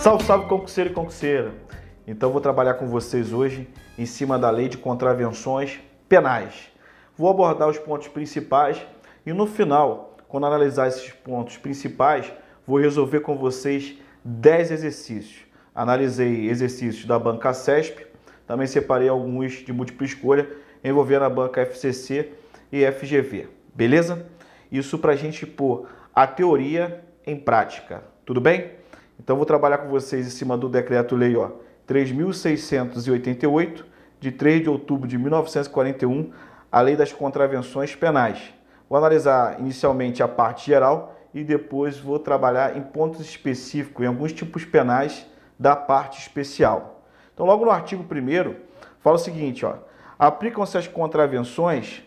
Salve, salve, concurseiro e concurseira! Então, vou trabalhar com vocês hoje em cima da lei de contravenções penais. Vou abordar os pontos principais e no final, quando analisar esses pontos principais, vou resolver com vocês 10 exercícios. Analisei exercícios da banca CESP, também separei alguns de múltipla escolha envolvendo a banca FCC e FGV. Beleza? Isso para a gente pôr a teoria em prática. Tudo bem? Então vou trabalhar com vocês em cima do decreto-lei 3.688, de 3 de outubro de 1941, a Lei das Contravenções Penais. Vou analisar inicialmente a parte geral e depois vou trabalhar em pontos específicos, em alguns tipos penais da parte especial. Então, logo no artigo 1 fala o seguinte, ó, aplicam-se as contravenções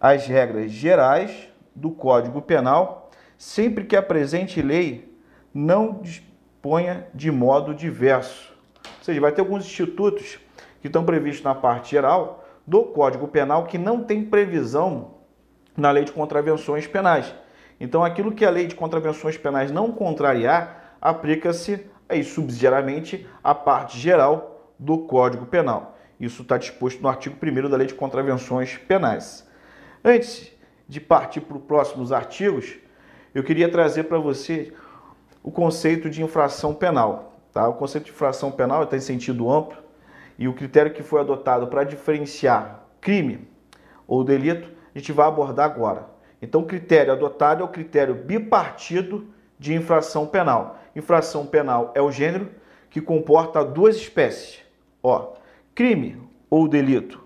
as regras gerais do Código Penal, sempre que a presente lei não disponha de modo diverso. Ou seja, vai ter alguns institutos que estão previstos na parte geral do Código Penal que não tem previsão na lei de contravenções penais. Então, aquilo que a lei de contravenções penais não contrariar, aplica-se aí subsidiariamente à parte geral do Código Penal. Isso está disposto no artigo 1 da Lei de Contravenções Penais. Antes de partir para os próximos artigos, eu queria trazer para você o conceito de infração penal. Tá? O conceito de infração penal está em sentido amplo e o critério que foi adotado para diferenciar crime ou delito, a gente vai abordar agora. Então, o critério adotado é o critério bipartido de infração penal. Infração penal é o gênero que comporta duas espécies. Ó, crime ou delito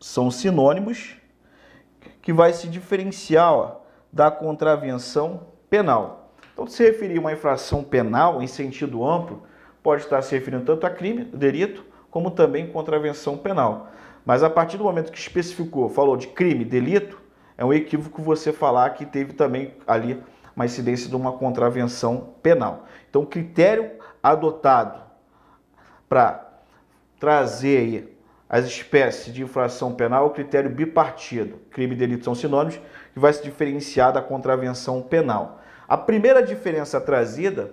são sinônimos que vai se diferenciar ó, da contravenção penal. Então, se referir a uma infração penal em sentido amplo, pode estar se referindo tanto a crime, delito, como também contravenção penal. Mas a partir do momento que especificou, falou de crime, delito, é um equívoco você falar que teve também ali uma incidência de uma contravenção penal. Então, o critério adotado para trazer as espécies de infração penal é o critério bipartido. Crime e delito são sinônimos, que vai se diferenciar da contravenção penal. A primeira diferença trazida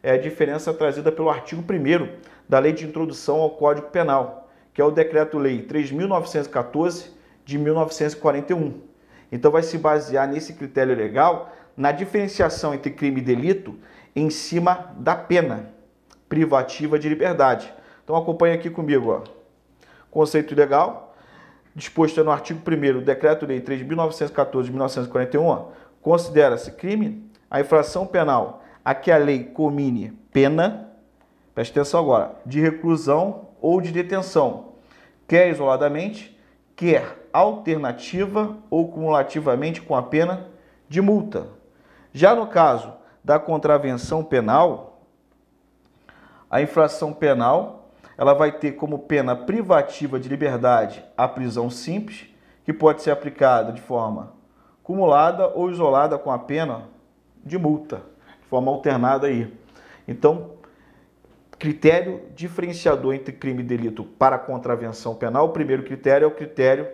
é a diferença trazida pelo artigo 1 da Lei de Introdução ao Código Penal, que é o Decreto-Lei 3.914 de 1941. Então vai se basear nesse critério legal na diferenciação entre crime e delito em cima da pena privativa de liberdade. Então acompanha aqui comigo, ó. Conceito legal, disposto no artigo 1 do Decreto-Lei 3.914 de 1941, considera-se crime a infração penal a que a lei comine pena, preste atenção agora, de reclusão ou de detenção, quer isoladamente, quer alternativa ou cumulativamente com a pena de multa. Já no caso da contravenção penal, a infração penal ela vai ter como pena privativa de liberdade a prisão simples, que pode ser aplicada de forma cumulada ou isolada com a pena de multa, de forma alternada aí. Então, critério diferenciador entre crime e delito para contravenção penal, o primeiro critério é o critério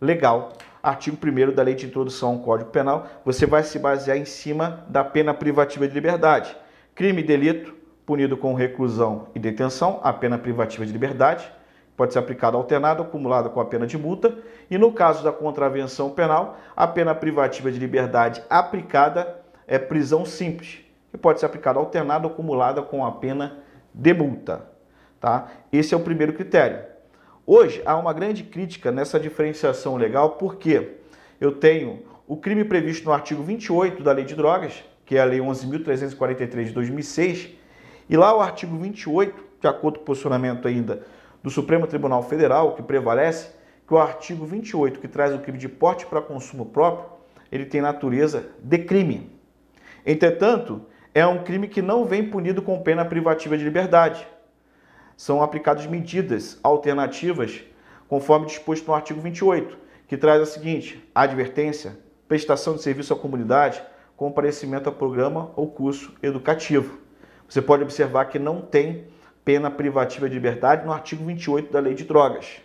legal. Artigo 1 da Lei de Introdução ao Código Penal, você vai se basear em cima da pena privativa de liberdade. Crime e delito, punido com reclusão e detenção, a pena privativa de liberdade, pode ser aplicada alternada acumulada com a pena de multa. E no caso da contravenção penal, a pena privativa de liberdade aplicada é prisão simples, que pode ser aplicada alternada ou acumulada com a pena de multa. Tá? Esse é o primeiro critério. Hoje há uma grande crítica nessa diferenciação legal, porque eu tenho o crime previsto no artigo 28 da Lei de Drogas, que é a Lei 11.343 de 2006, e lá o artigo 28, de acordo com o posicionamento ainda do Supremo Tribunal Federal, que prevalece, que o artigo 28, que traz o crime de porte para consumo próprio, ele tem natureza de crime. Entretanto, é um crime que não vem punido com pena privativa de liberdade são aplicadas medidas alternativas, conforme disposto no artigo 28, que traz a seguinte: advertência, prestação de serviço à comunidade, comparecimento a programa ou curso educativo. Você pode observar que não tem pena privativa de liberdade no artigo 28 da Lei de Drogas.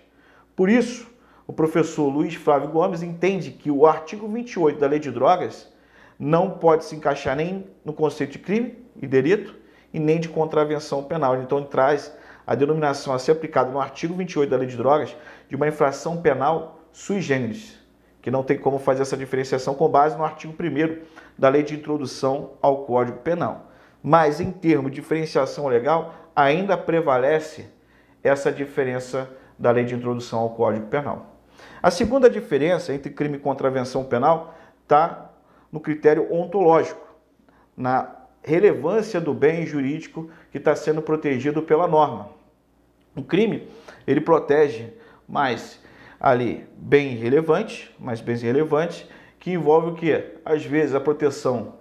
Por isso, o professor Luiz Flávio Gomes entende que o artigo 28 da Lei de Drogas não pode se encaixar nem no conceito de crime e delito e nem de contravenção penal. Então ele traz a denominação a ser aplicada no artigo 28 da Lei de Drogas de uma infração penal sui generis, que não tem como fazer essa diferenciação com base no artigo 1 da Lei de Introdução ao Código Penal. Mas em termos de diferenciação legal, ainda prevalece essa diferença da Lei de Introdução ao Código Penal. A segunda diferença entre crime e contravenção penal está no critério ontológico, na relevância do bem jurídico que está sendo protegido pela norma. O crime, ele protege mais ali bem relevante, mais bens relevantes, que envolve o que? Às vezes a proteção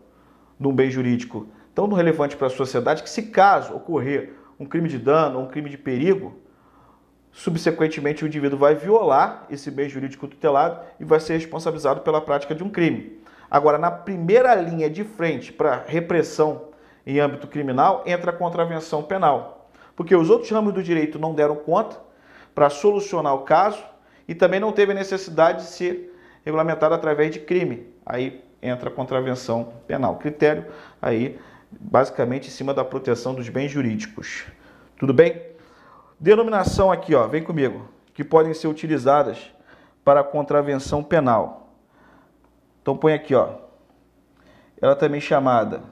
de um bem jurídico tão relevante para a sociedade que se caso ocorrer um crime de dano, um crime de perigo, subsequentemente o indivíduo vai violar esse bem jurídico tutelado e vai ser responsabilizado pela prática de um crime. Agora, na primeira linha de frente para repressão em âmbito criminal, entra a contravenção penal. Porque os outros ramos do direito não deram conta para solucionar o caso e também não teve a necessidade de ser regulamentado através de crime. Aí entra a contravenção penal. Critério aí basicamente em cima da proteção dos bens jurídicos. Tudo bem? Denominação aqui, ó, vem comigo, que podem ser utilizadas para contravenção penal. Então põe aqui, ó. Ela também chamada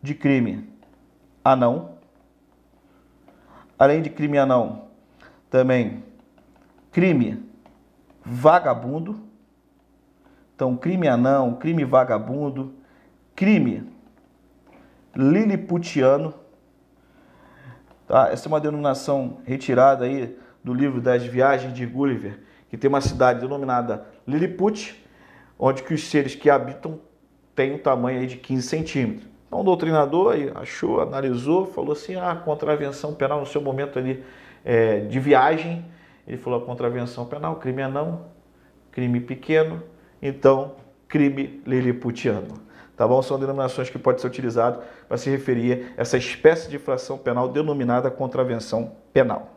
de crime anão. Além de crime anão, também crime vagabundo. Então, crime anão, crime vagabundo, crime liliputiano. Tá? Essa é uma denominação retirada aí do livro das Viagens de Gulliver, que tem uma cidade denominada Lilliput, onde que os seres que habitam têm um tamanho de 15 centímetros. Então o doutrinador achou, analisou, falou assim, ah, contravenção penal no seu momento ali é, de viagem, ele falou contravenção penal, crime é não, crime pequeno, então crime liliputiano tá bom? São denominações que podem ser utilizadas para se referir a essa espécie de infração penal denominada contravenção penal.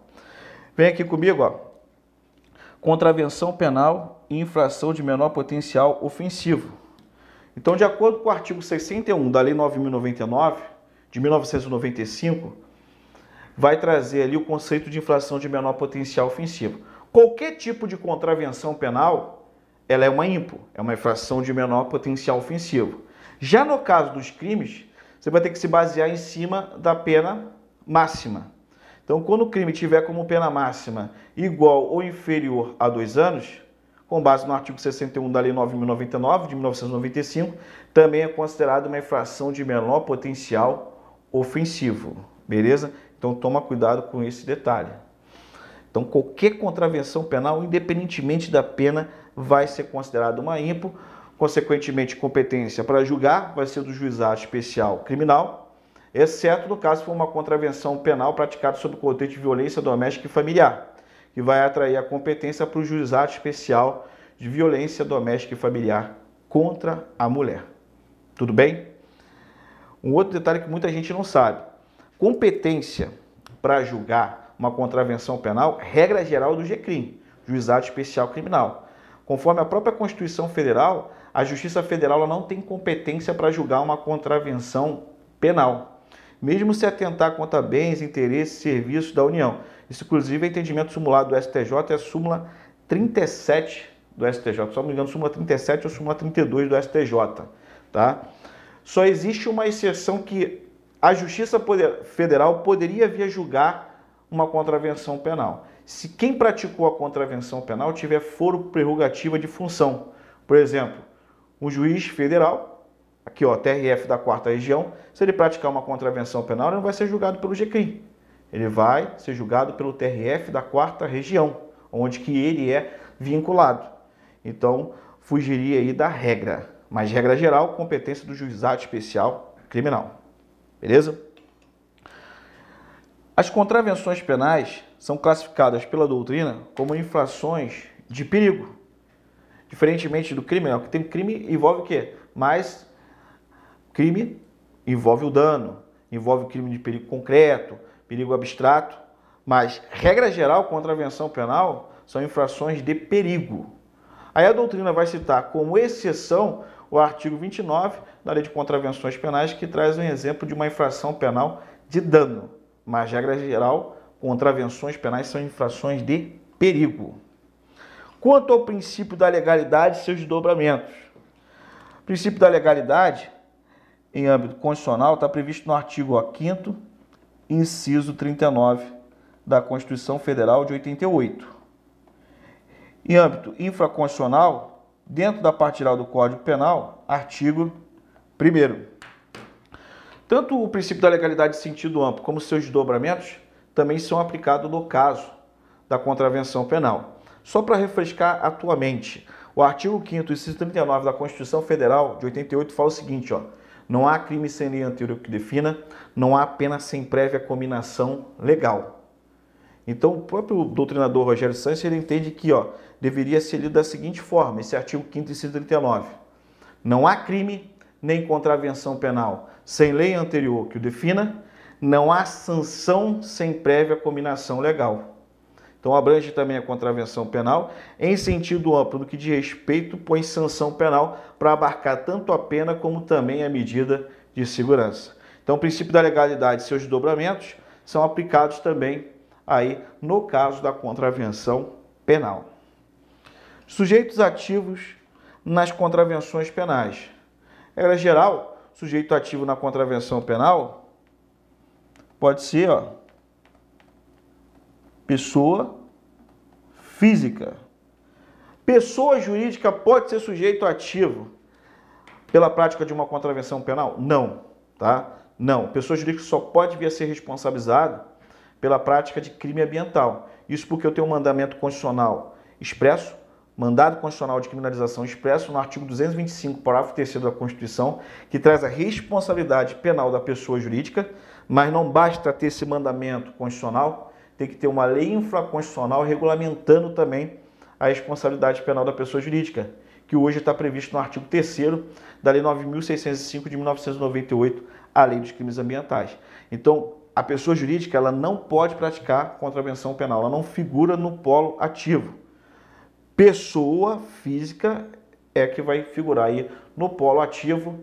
Vem aqui comigo, ó. Contravenção penal e infração de menor potencial ofensivo. Então, de acordo com o artigo 61 da Lei 9.099, de 1995, vai trazer ali o conceito de infração de menor potencial ofensivo. Qualquer tipo de contravenção penal, ela é uma IMPO, é uma infração de menor potencial ofensivo. Já no caso dos crimes, você vai ter que se basear em cima da pena máxima. Então, quando o crime tiver como pena máxima igual ou inferior a dois anos, com base no artigo 61 da Lei 9.099, de 1995, também é considerado uma infração de menor potencial ofensivo. Beleza? Então, toma cuidado com esse detalhe. Então, qualquer contravenção penal, independentemente da pena, vai ser considerada uma IMPO, Consequentemente, competência para julgar vai ser do juizado especial criminal, exceto no caso for uma contravenção penal praticada sob o contexto de violência doméstica e familiar, que vai atrair a competência para o juizado especial de violência doméstica e familiar contra a mulher. Tudo bem? Um outro detalhe que muita gente não sabe: competência para julgar uma contravenção penal, regra geral do GCRIM, Juizado Especial Criminal. Conforme a própria Constituição Federal, a Justiça Federal não tem competência para julgar uma contravenção penal, mesmo se atentar contra bens, interesses e serviços da União. Isso, inclusive, é entendimento simulado do STJ, é a súmula 37 do STJ. Só não me engano, súmula 37 ou súmula 32 do STJ. Tá? Só existe uma exceção que a Justiça Federal poderia vir julgar uma contravenção penal. Se quem praticou a contravenção penal tiver foro prerrogativa de função. Por exemplo, um juiz federal, aqui ó, TRF da quarta região, se ele praticar uma contravenção penal, ele não vai ser julgado pelo GCRIM. Ele vai ser julgado pelo TRF da quarta região, onde que ele é vinculado. Então, fugiria aí da regra. Mas regra geral, competência do juizado especial criminal. Beleza? As contravenções penais são classificadas pela doutrina como infrações de perigo, Diferentemente do crime, não, que tem crime envolve o quê? Mais crime envolve o dano, envolve crime de perigo concreto, perigo abstrato, mas regra geral, contravenção penal são infrações de perigo. Aí a doutrina vai citar como exceção o artigo 29 da Lei de Contravenções Penais, que traz um exemplo de uma infração penal de dano, mas regra geral, contravenções penais são infrações de perigo. Quanto ao princípio da legalidade e seus desdobramentos. O princípio da legalidade, em âmbito constitucional, está previsto no artigo 5 inciso 39 da Constituição Federal de 88. Em âmbito infraconstitucional, dentro da parte geral do Código Penal, artigo 1 Tanto o princípio da legalidade em sentido amplo como seus desdobramentos também são aplicados no caso da contravenção penal. Só para refrescar atualmente, o artigo 5 inciso 39 da Constituição Federal de 88 fala o seguinte, ó: não há crime sem lei anterior que defina, não há pena sem prévia combinação legal. Então, o próprio doutrinador Rogério Santos ele entende que ó, deveria ser lido da seguinte forma, esse artigo 5 inciso 39. Não há crime nem contravenção penal sem lei anterior que o defina, não há sanção sem prévia combinação legal. Então abrange também a contravenção penal em sentido amplo do que de respeito põe sanção penal para abarcar tanto a pena como também a medida de segurança. Então o princípio da legalidade e seus desdobramentos são aplicados também aí no caso da contravenção penal. Sujeitos ativos nas contravenções penais. Regra geral, sujeito ativo na contravenção penal pode ser, ó, pessoa física. Pessoa jurídica pode ser sujeito ativo pela prática de uma contravenção penal? Não, tá? Não. Pessoa jurídica só pode vir a ser responsabilizada pela prática de crime ambiental. Isso porque eu tenho um mandamento constitucional expresso, mandado constitucional de criminalização expresso no artigo 225, parágrafo 3 da Constituição, que traz a responsabilidade penal da pessoa jurídica, mas não basta ter esse mandamento constitucional tem que ter uma lei infraconstitucional regulamentando também a responsabilidade penal da pessoa jurídica, que hoje está previsto no artigo 3 da Lei 9.605 de 1998, a Lei dos Crimes Ambientais. Então, a pessoa jurídica ela não pode praticar contravenção penal, ela não figura no polo ativo. Pessoa física é que vai figurar aí no polo ativo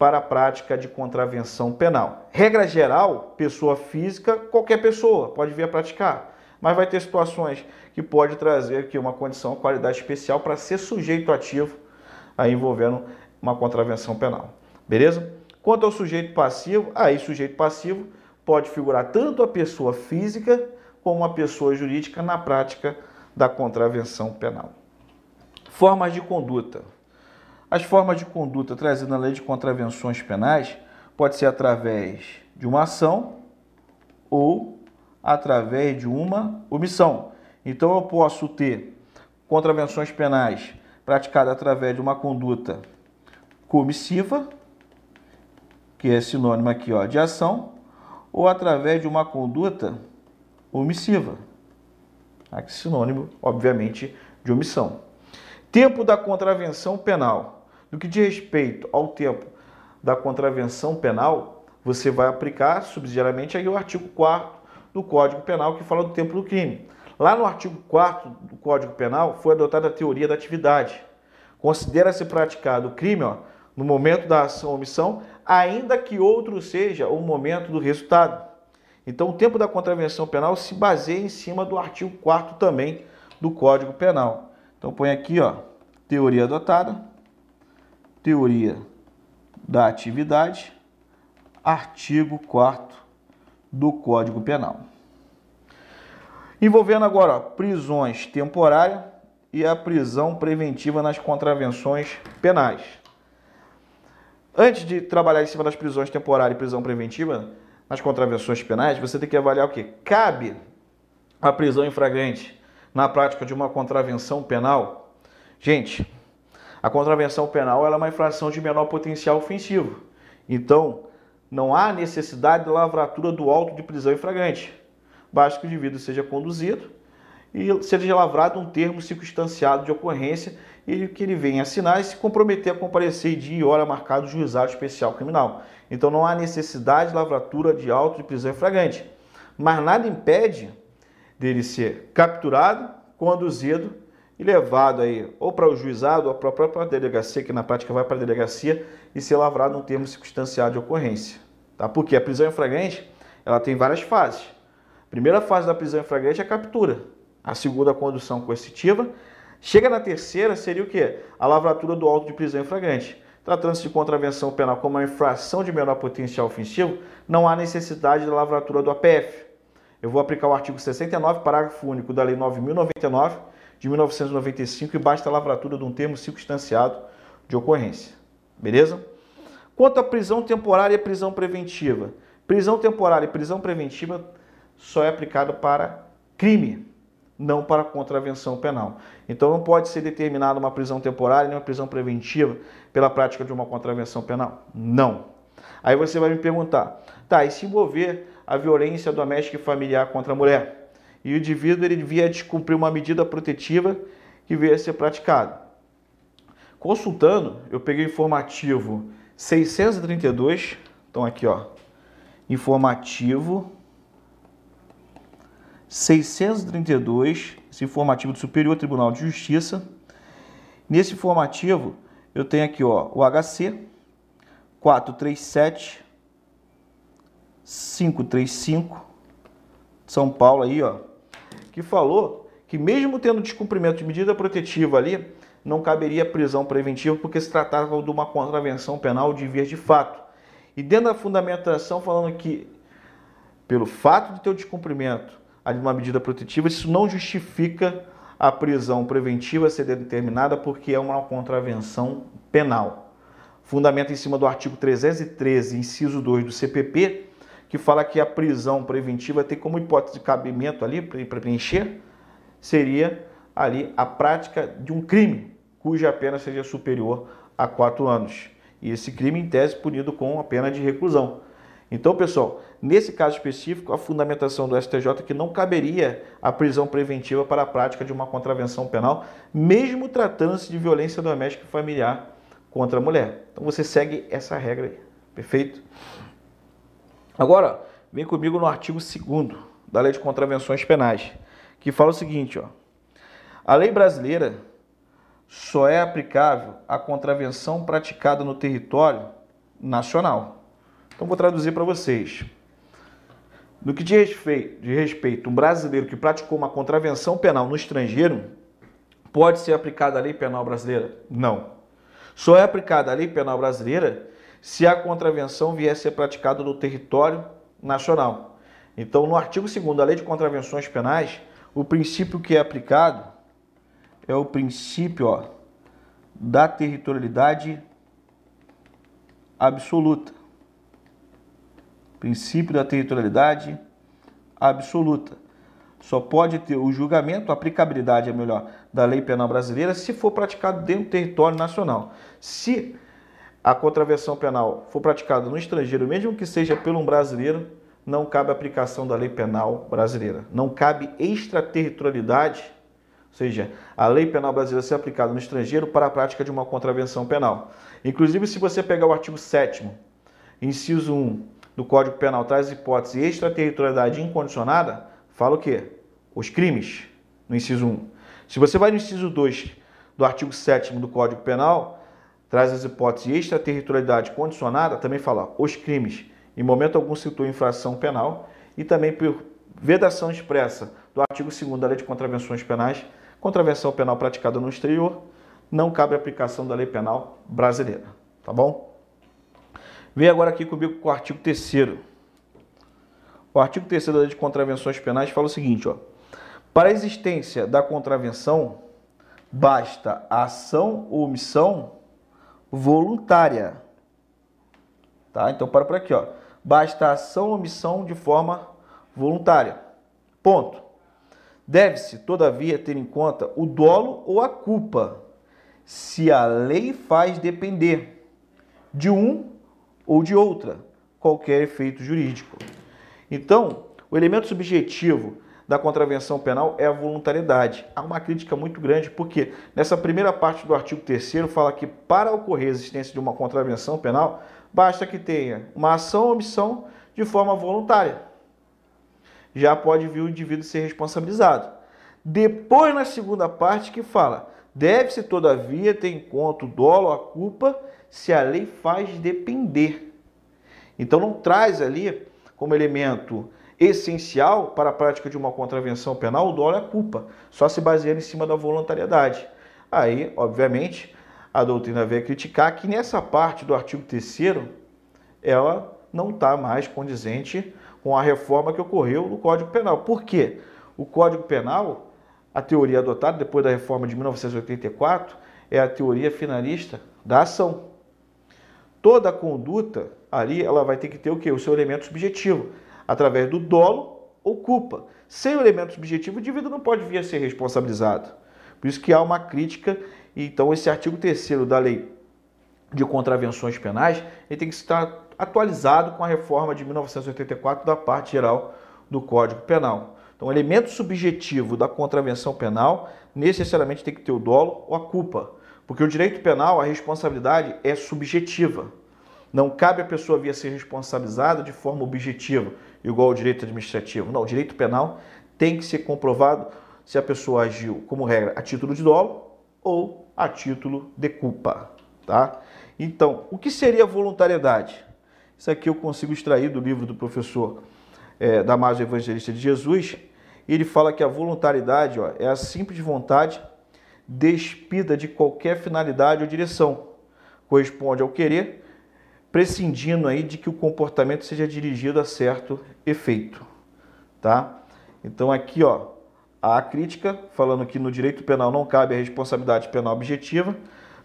para a prática de contravenção penal. Regra geral, pessoa física, qualquer pessoa pode vir a praticar, mas vai ter situações que pode trazer aqui uma condição, qualidade especial para ser sujeito ativo aí envolvendo uma contravenção penal. Beleza? Quanto ao sujeito passivo, aí sujeito passivo pode figurar tanto a pessoa física como a pessoa jurídica na prática da contravenção penal. Formas de conduta. As formas de conduta trazidas na lei de contravenções penais pode ser através de uma ação ou através de uma omissão. Então eu posso ter contravenções penais praticadas através de uma conduta comissiva, que é sinônimo aqui ó, de ação, ou através de uma conduta omissiva. Aqui sinônimo, obviamente, de omissão. Tempo da contravenção penal. No que diz respeito ao tempo da contravenção penal, você vai aplicar subsidiariamente aí o artigo 4 do Código Penal que fala do tempo do crime. Lá no artigo 4 do Código Penal foi adotada a teoria da atividade. Considera-se praticado o crime ó, no momento da ação ou omissão, ainda que outro seja o momento do resultado. Então, o tempo da contravenção penal se baseia em cima do artigo 4 também do Código Penal. Então, põe aqui, ó, teoria adotada teoria da atividade, artigo 4 do Código Penal. Envolvendo agora prisões temporárias e a prisão preventiva nas contravenções penais. Antes de trabalhar em cima das prisões temporárias e prisão preventiva nas contravenções penais, você tem que avaliar o que? Cabe a prisão em flagrante na prática de uma contravenção penal? Gente, a contravenção penal é uma infração de menor potencial ofensivo. Então, não há necessidade de lavratura do auto de prisão em flagrante. Basta que o indivíduo seja conduzido e seja lavrado um termo circunstanciado de ocorrência e que ele venha assinar e se comprometer a comparecer dia e hora marcado no juizado especial criminal. Então não há necessidade de lavratura de auto de prisão em flagrante. Mas nada impede dele ser capturado, conduzido e levado aí ou para o juizado ou para a própria delegacia, que na prática vai para a delegacia, e ser lavrado um termo circunstanciado de ocorrência. Tá? Porque a prisão em flagrante ela tem várias fases. A primeira fase da prisão em flagrante é a captura. A segunda, a condução coercitiva. Chega na terceira, seria o quê? A lavratura do auto de prisão em flagrante. Tratando-se de contravenção penal como uma infração de menor potencial ofensivo, não há necessidade da lavratura do APF. Eu vou aplicar o artigo 69, parágrafo único da Lei 9.099 de 1995 e basta a lavratura de um termo circunstanciado de ocorrência. Beleza? Quanto à prisão temporária e prisão preventiva. Prisão temporária e prisão preventiva só é aplicado para crime, não para contravenção penal. Então não pode ser determinada uma prisão temporária nem uma prisão preventiva pela prática de uma contravenção penal. Não. Aí você vai me perguntar, tá, e se envolver a violência doméstica e familiar contra a mulher? E o indivíduo ele devia descumprir uma medida protetiva que veio a ser praticada. Consultando, eu peguei o informativo 632, então aqui ó, informativo 632, esse informativo do Superior Tribunal de Justiça. Nesse informativo, eu tenho aqui ó, o HC 437 535 São Paulo aí, ó, que falou que mesmo tendo descumprimento de medida protetiva ali, não caberia prisão preventiva porque se tratava de uma contravenção penal de vias de fato. E dentro da fundamentação falando que pelo fato de ter o descumprimento de uma medida protetiva, isso não justifica a prisão preventiva ser determinada porque é uma contravenção penal. Fundamento em cima do artigo 313, inciso 2 do CPP, que fala que a prisão preventiva tem como hipótese de cabimento ali para preencher, seria ali a prática de um crime cuja pena seja superior a quatro anos. E esse crime, em tese, punido com a pena de reclusão. Então, pessoal, nesse caso específico, a fundamentação do STJ é que não caberia a prisão preventiva para a prática de uma contravenção penal, mesmo tratando-se de violência doméstica e familiar contra a mulher. Então, você segue essa regra aí, perfeito? Agora, vem comigo no artigo 2 da Lei de Contravenções Penais, que fala o seguinte, ó. A lei brasileira só é aplicável à contravenção praticada no território nacional. Então vou traduzir para vocês. No que diz respeito, de respeito um brasileiro que praticou uma contravenção penal no estrangeiro, pode ser aplicada a lei penal brasileira? Não. Só é aplicada a lei penal brasileira se a contravenção vier a ser praticada no território nacional. Então, no artigo 2 da Lei de Contravenções Penais, o princípio que é aplicado é o princípio ó, da territorialidade absoluta. Princípio da territorialidade absoluta. Só pode ter o julgamento, a aplicabilidade é melhor, da lei penal brasileira se for praticado dentro do território nacional. Se a contravenção penal for praticada no estrangeiro, mesmo que seja pelo um brasileiro, não cabe aplicação da lei penal brasileira. Não cabe extraterritorialidade, ou seja, a lei penal brasileira ser aplicada no estrangeiro para a prática de uma contravenção penal. Inclusive, se você pegar o artigo 7 inciso 1 do Código Penal, traz hipótese extraterritorialidade incondicionada, fala o quê? Os crimes, no inciso 1. Se você vai no inciso 2 do artigo 7 do Código Penal, traz as hipóteses extraterritorialidade condicionada, também fala os crimes, em momento algum citou infração penal, e também por vedação expressa do artigo 2 da Lei de Contravenções Penais, contravenção penal praticada no exterior, não cabe aplicação da lei penal brasileira, tá bom? Vem agora aqui comigo com o artigo 3 O artigo 3 da Lei de Contravenções Penais fala o seguinte, ó: Para a existência da contravenção, basta a ação ou omissão voluntária. Tá? Então, para por aqui. Ó. Basta ação ou omissão de forma voluntária. Ponto. Deve-se, todavia, ter em conta o dolo ou a culpa, se a lei faz depender de um ou de outra qualquer efeito jurídico. Então, o elemento subjetivo da contravenção penal é a voluntariedade. Há uma crítica muito grande, porque nessa primeira parte do artigo 3 fala que para ocorrer a existência de uma contravenção penal, basta que tenha uma ação ou omissão de forma voluntária. Já pode vir o indivíduo ser responsabilizado. Depois, na segunda parte, que fala, deve-se, todavia, ter em conta o dolo, a culpa, se a lei faz depender. Então, não traz ali como elemento essencial para a prática de uma contravenção penal, o dolo é a culpa, só se baseando em cima da voluntariedade. Aí, obviamente, a doutrina veio criticar que nessa parte do artigo 3 ela não está mais condizente com a reforma que ocorreu no Código Penal. Por quê? O Código Penal, a teoria adotada depois da reforma de 1984, é a teoria finalista da ação. Toda conduta ali ela vai ter que ter o quê? O seu elemento subjetivo, através do dolo ou culpa. Sem o elemento subjetivo, o indivíduo não pode vir a ser responsabilizado. Por isso que há uma crítica, então esse artigo 3 da lei de contravenções penais, ele tem que estar atualizado com a reforma de 1984 da parte geral do Código Penal. Então, o elemento subjetivo da contravenção penal necessariamente tem que ter o dolo ou a culpa, porque o direito penal, a responsabilidade é subjetiva. Não cabe a pessoa vir a ser responsabilizada de forma objetiva, igual ao direito administrativo. Não, o direito penal tem que ser comprovado se a pessoa agiu, como regra, a título de dolo ou a título de culpa, tá? Então, o que seria voluntariedade? Isso aqui eu consigo extrair do livro do professor é, Damásio Evangelista de Jesus. Ele fala que a voluntariedade ó, é a simples vontade despida de qualquer finalidade ou direção. Corresponde ao querer, prescindindo aí de que o comportamento seja dirigido a certo efeito, tá? Então aqui, ó, a crítica falando que no direito penal não cabe a responsabilidade penal objetiva,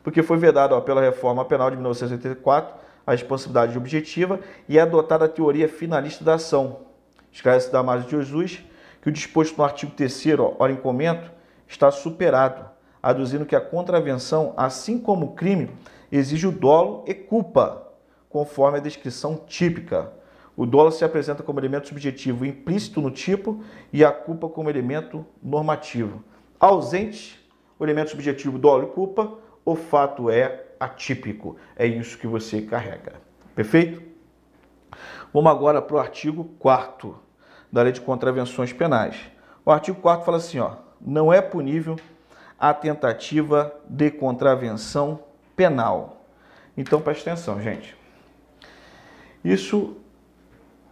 porque foi vedada pela reforma penal de 1984 a responsabilidade objetiva e é adotada a teoria finalista da ação. Esclarece Damásio de Jesus que o disposto no artigo 3 ora em comento, está superado, aduzindo que a contravenção, assim como o crime, exige o dolo e culpa, conforme a descrição típica. O dolo se apresenta como elemento subjetivo implícito no tipo e a culpa como elemento normativo. Ausente o elemento subjetivo dolo e culpa, o fato é atípico. É isso que você carrega. Perfeito? Vamos agora para o artigo 4 da Lei de Contravenções Penais. O artigo 4 fala assim, ó, não é punível a tentativa de contravenção penal. Então preste atenção, gente. Isso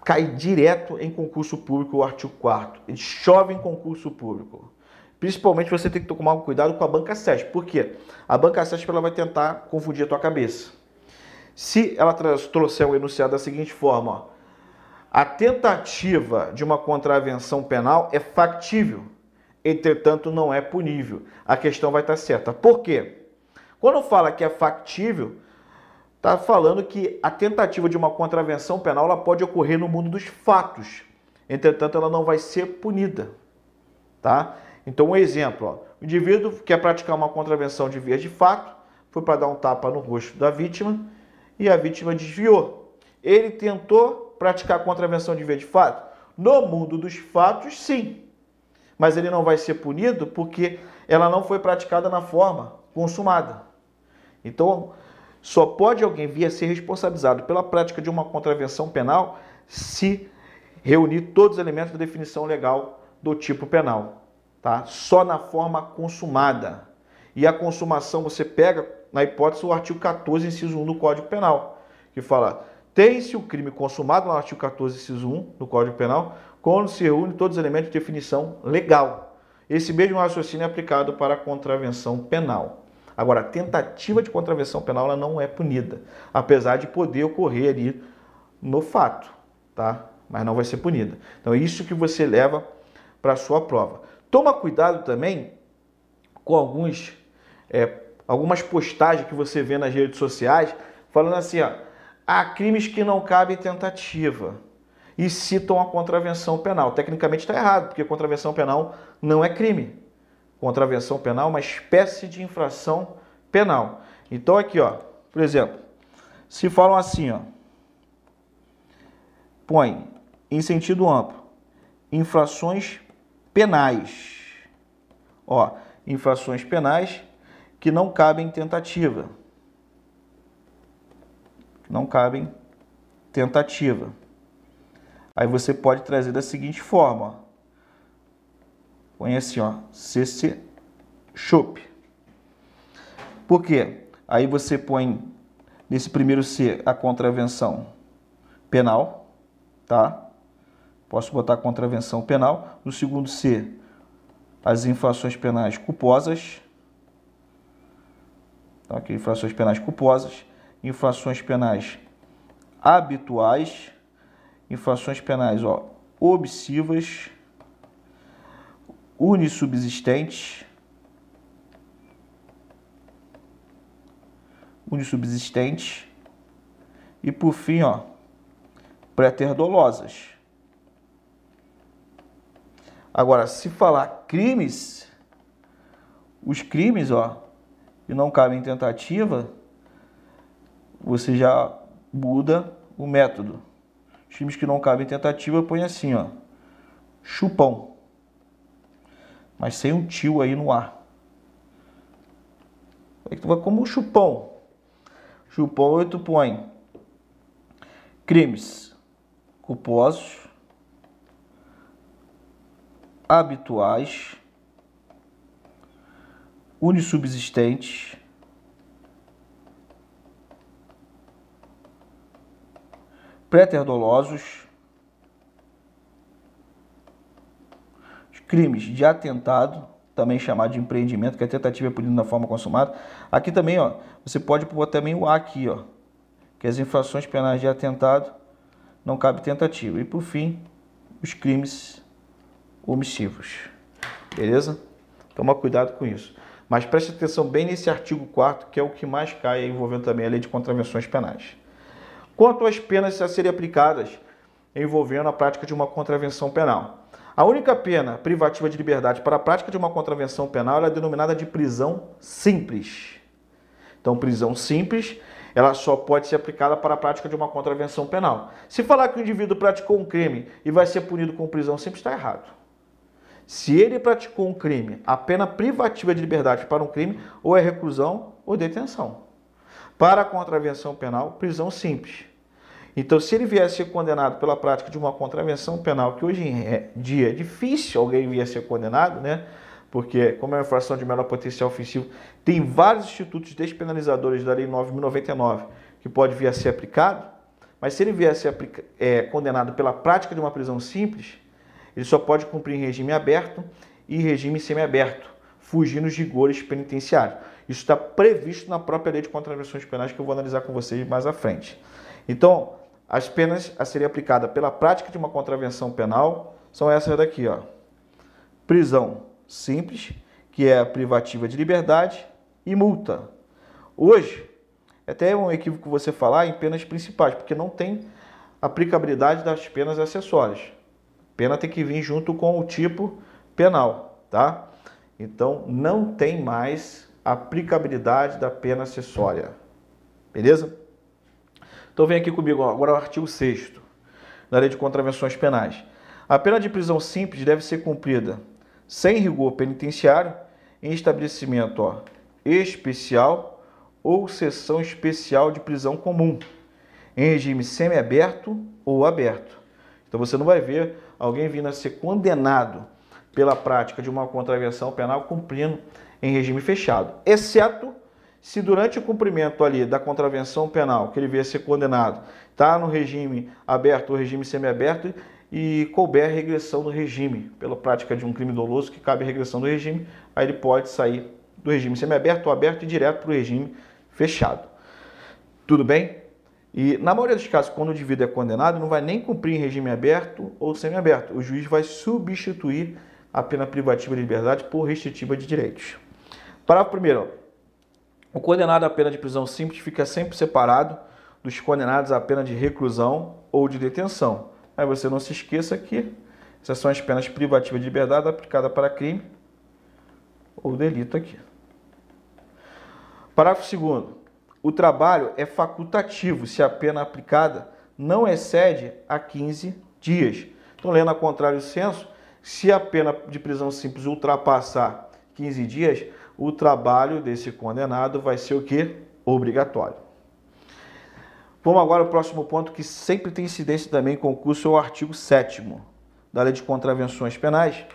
cai direto em concurso público, o artigo 4 Ele chove em concurso público. Principalmente você tem que tomar cuidado com a banca 7. Por quê? A banca 7 ela vai tentar confundir a tua cabeça. Se ela trouxer o enunciado da seguinte forma, ó, a tentativa de uma contravenção penal é factível, entretanto não é punível. A questão vai estar certa. Por quê? Quando fala que é factível, está falando que a tentativa de uma contravenção penal ela pode ocorrer no mundo dos fatos. Entretanto, ela não vai ser punida. Tá? Então, um exemplo, ó, o indivíduo quer praticar uma contravenção de via de fato, foi para dar um tapa no rosto da vítima e a vítima desviou. Ele tentou praticar contravenção de via de fato? No mundo dos fatos, sim. Mas ele não vai ser punido porque ela não foi praticada na forma consumada. Então, só pode alguém vir a ser responsabilizado pela prática de uma contravenção penal se reunir todos os elementos da definição legal do tipo penal tá? Só na forma consumada. E a consumação você pega na hipótese o artigo 14, inciso 1 do Código Penal, que fala: tem-se o crime consumado no artigo 14, inciso 1 do Código Penal, quando se reúne todos os elementos de definição legal. Esse mesmo raciocínio é aplicado para a contravenção penal. Agora, a tentativa de contravenção penal ela não é punida, apesar de poder ocorrer ali no fato, tá? Mas não vai ser punida. Então, é isso que você leva para a sua prova. Toma cuidado também com alguns, é, algumas postagens que você vê nas redes sociais falando assim, ó, há crimes que não cabem tentativa e citam a contravenção penal. Tecnicamente está errado, porque contravenção penal não é crime. Contravenção penal uma espécie de infração penal. Então aqui, ó, por exemplo, se falam assim, ó, põe em sentido amplo, infrações penais. Ó, infrações penais que não cabem tentativa. Não cabem tentativa. Aí você pode trazer da seguinte forma, ó. Põe assim, ó, CC Chope. Por quê? Aí você põe nesse primeiro C a contravenção penal, tá? posso botar contravenção penal. No segundo C, as infrações penais culposas. Então, aqui, infrações penais culposas, infrações penais habituais, infrações penais ó, obsessivas, unissubsistentes, unissubsistentes e por fim, ó, pré-terdolosas. Agora, se falar crimes, os crimes, ó, que não cabem em tentativa, você já muda o método. Os crimes que não cabem em tentativa, põe assim, ó, chupão. Mas sem um tio aí no ar. Aí tu vai como chupão. Chupão aí tu põe crimes culposos, habituais, unissubsistentes, pré-terdolosos, crimes de atentado, também chamado de empreendimento, que é tentativa punida na forma consumada. Aqui também, ó, você pode pôr também o A aqui, ó, que as infrações penais de atentado não cabe tentativa. E por fim, os crimes omissivos. Beleza? Toma cuidado com isso. Mas preste atenção bem nesse artigo 4 que é o que mais cai envolvendo também a lei de contravenções penais. Quanto às penas a serem aplicadas envolvendo a prática de uma contravenção penal. A única pena privativa de liberdade para a prática de uma contravenção penal é denominada de prisão simples. Então, prisão simples, ela só pode ser aplicada para a prática de uma contravenção penal. Se falar que o indivíduo praticou um crime e vai ser punido com prisão simples, está errado. Se ele praticou um crime, a pena privativa de liberdade para um crime ou é reclusão ou detenção. Para a contravenção penal, prisão simples. Então, se ele vier a ser condenado pela prática de uma contravenção penal, que hoje em dia é difícil alguém vir a ser condenado, né? Porque, como é uma infração de menor potencial ofensivo, tem vários institutos despenalizadores da Lei 9.099 que pode vir a ser aplicado, mas se ele vier a ser é, condenado pela prática de uma prisão simples, ele só pode cumprir em regime aberto e regime semiaberto, fugindo os rigores penitenciários. Isso está previsto na própria lei de contravenções penais que eu vou analisar com vocês mais à frente. Então, as penas a serem aplicadas pela prática de uma contravenção penal são essas daqui, ó. Prisão simples, que é privativa de liberdade, e multa. Hoje, é até um equívoco você falar em penas principais, porque não tem aplicabilidade das penas acessórias. Pena tem que vir junto com o tipo penal, tá? Então, não tem mais aplicabilidade da pena acessória. Beleza? Então vem aqui comigo, ó, agora o artigo 6 da Lei de Contravenções Penais. A pena de prisão simples deve ser cumprida sem rigor penitenciário em estabelecimento ó, especial ou seção especial de prisão comum, em regime semiaberto ou aberto. Então você não vai ver alguém vindo a ser condenado pela prática de uma contravenção penal cumprindo em regime fechado, exceto se durante o cumprimento ali da contravenção penal, que ele vier ser condenado, está no regime aberto ou regime semiaberto e couber regressão do regime, pela prática de um crime doloso que cabe a regressão do regime, aí ele pode sair do regime semiaberto ou aberto e direto para o regime fechado. Tudo bem? E na maioria dos casos, quando o indivíduo é condenado, não vai nem cumprir em regime aberto ou semiaberto. O juiz vai substituir a pena privativa de liberdade por restritiva de direitos. Parágrafo primeiro. O condenado à pena de prisão simples fica sempre separado dos condenados à pena de reclusão ou de detenção. Aí você não se esqueça que essas são as penas privativas de liberdade aplicadas para crime ou delito aqui. Parágrafo 2 O trabalho é facultativo se a pena aplicada não excede a 15 dias. Então, lendo a contrário senso, se a pena de prisão simples ultrapassar 15 dias, o trabalho desse condenado vai ser o que? Obrigatório. Vamos agora ao próximo ponto que sempre tem incidência também em concurso, é o artigo 7 da Lei de Contravenções Penais,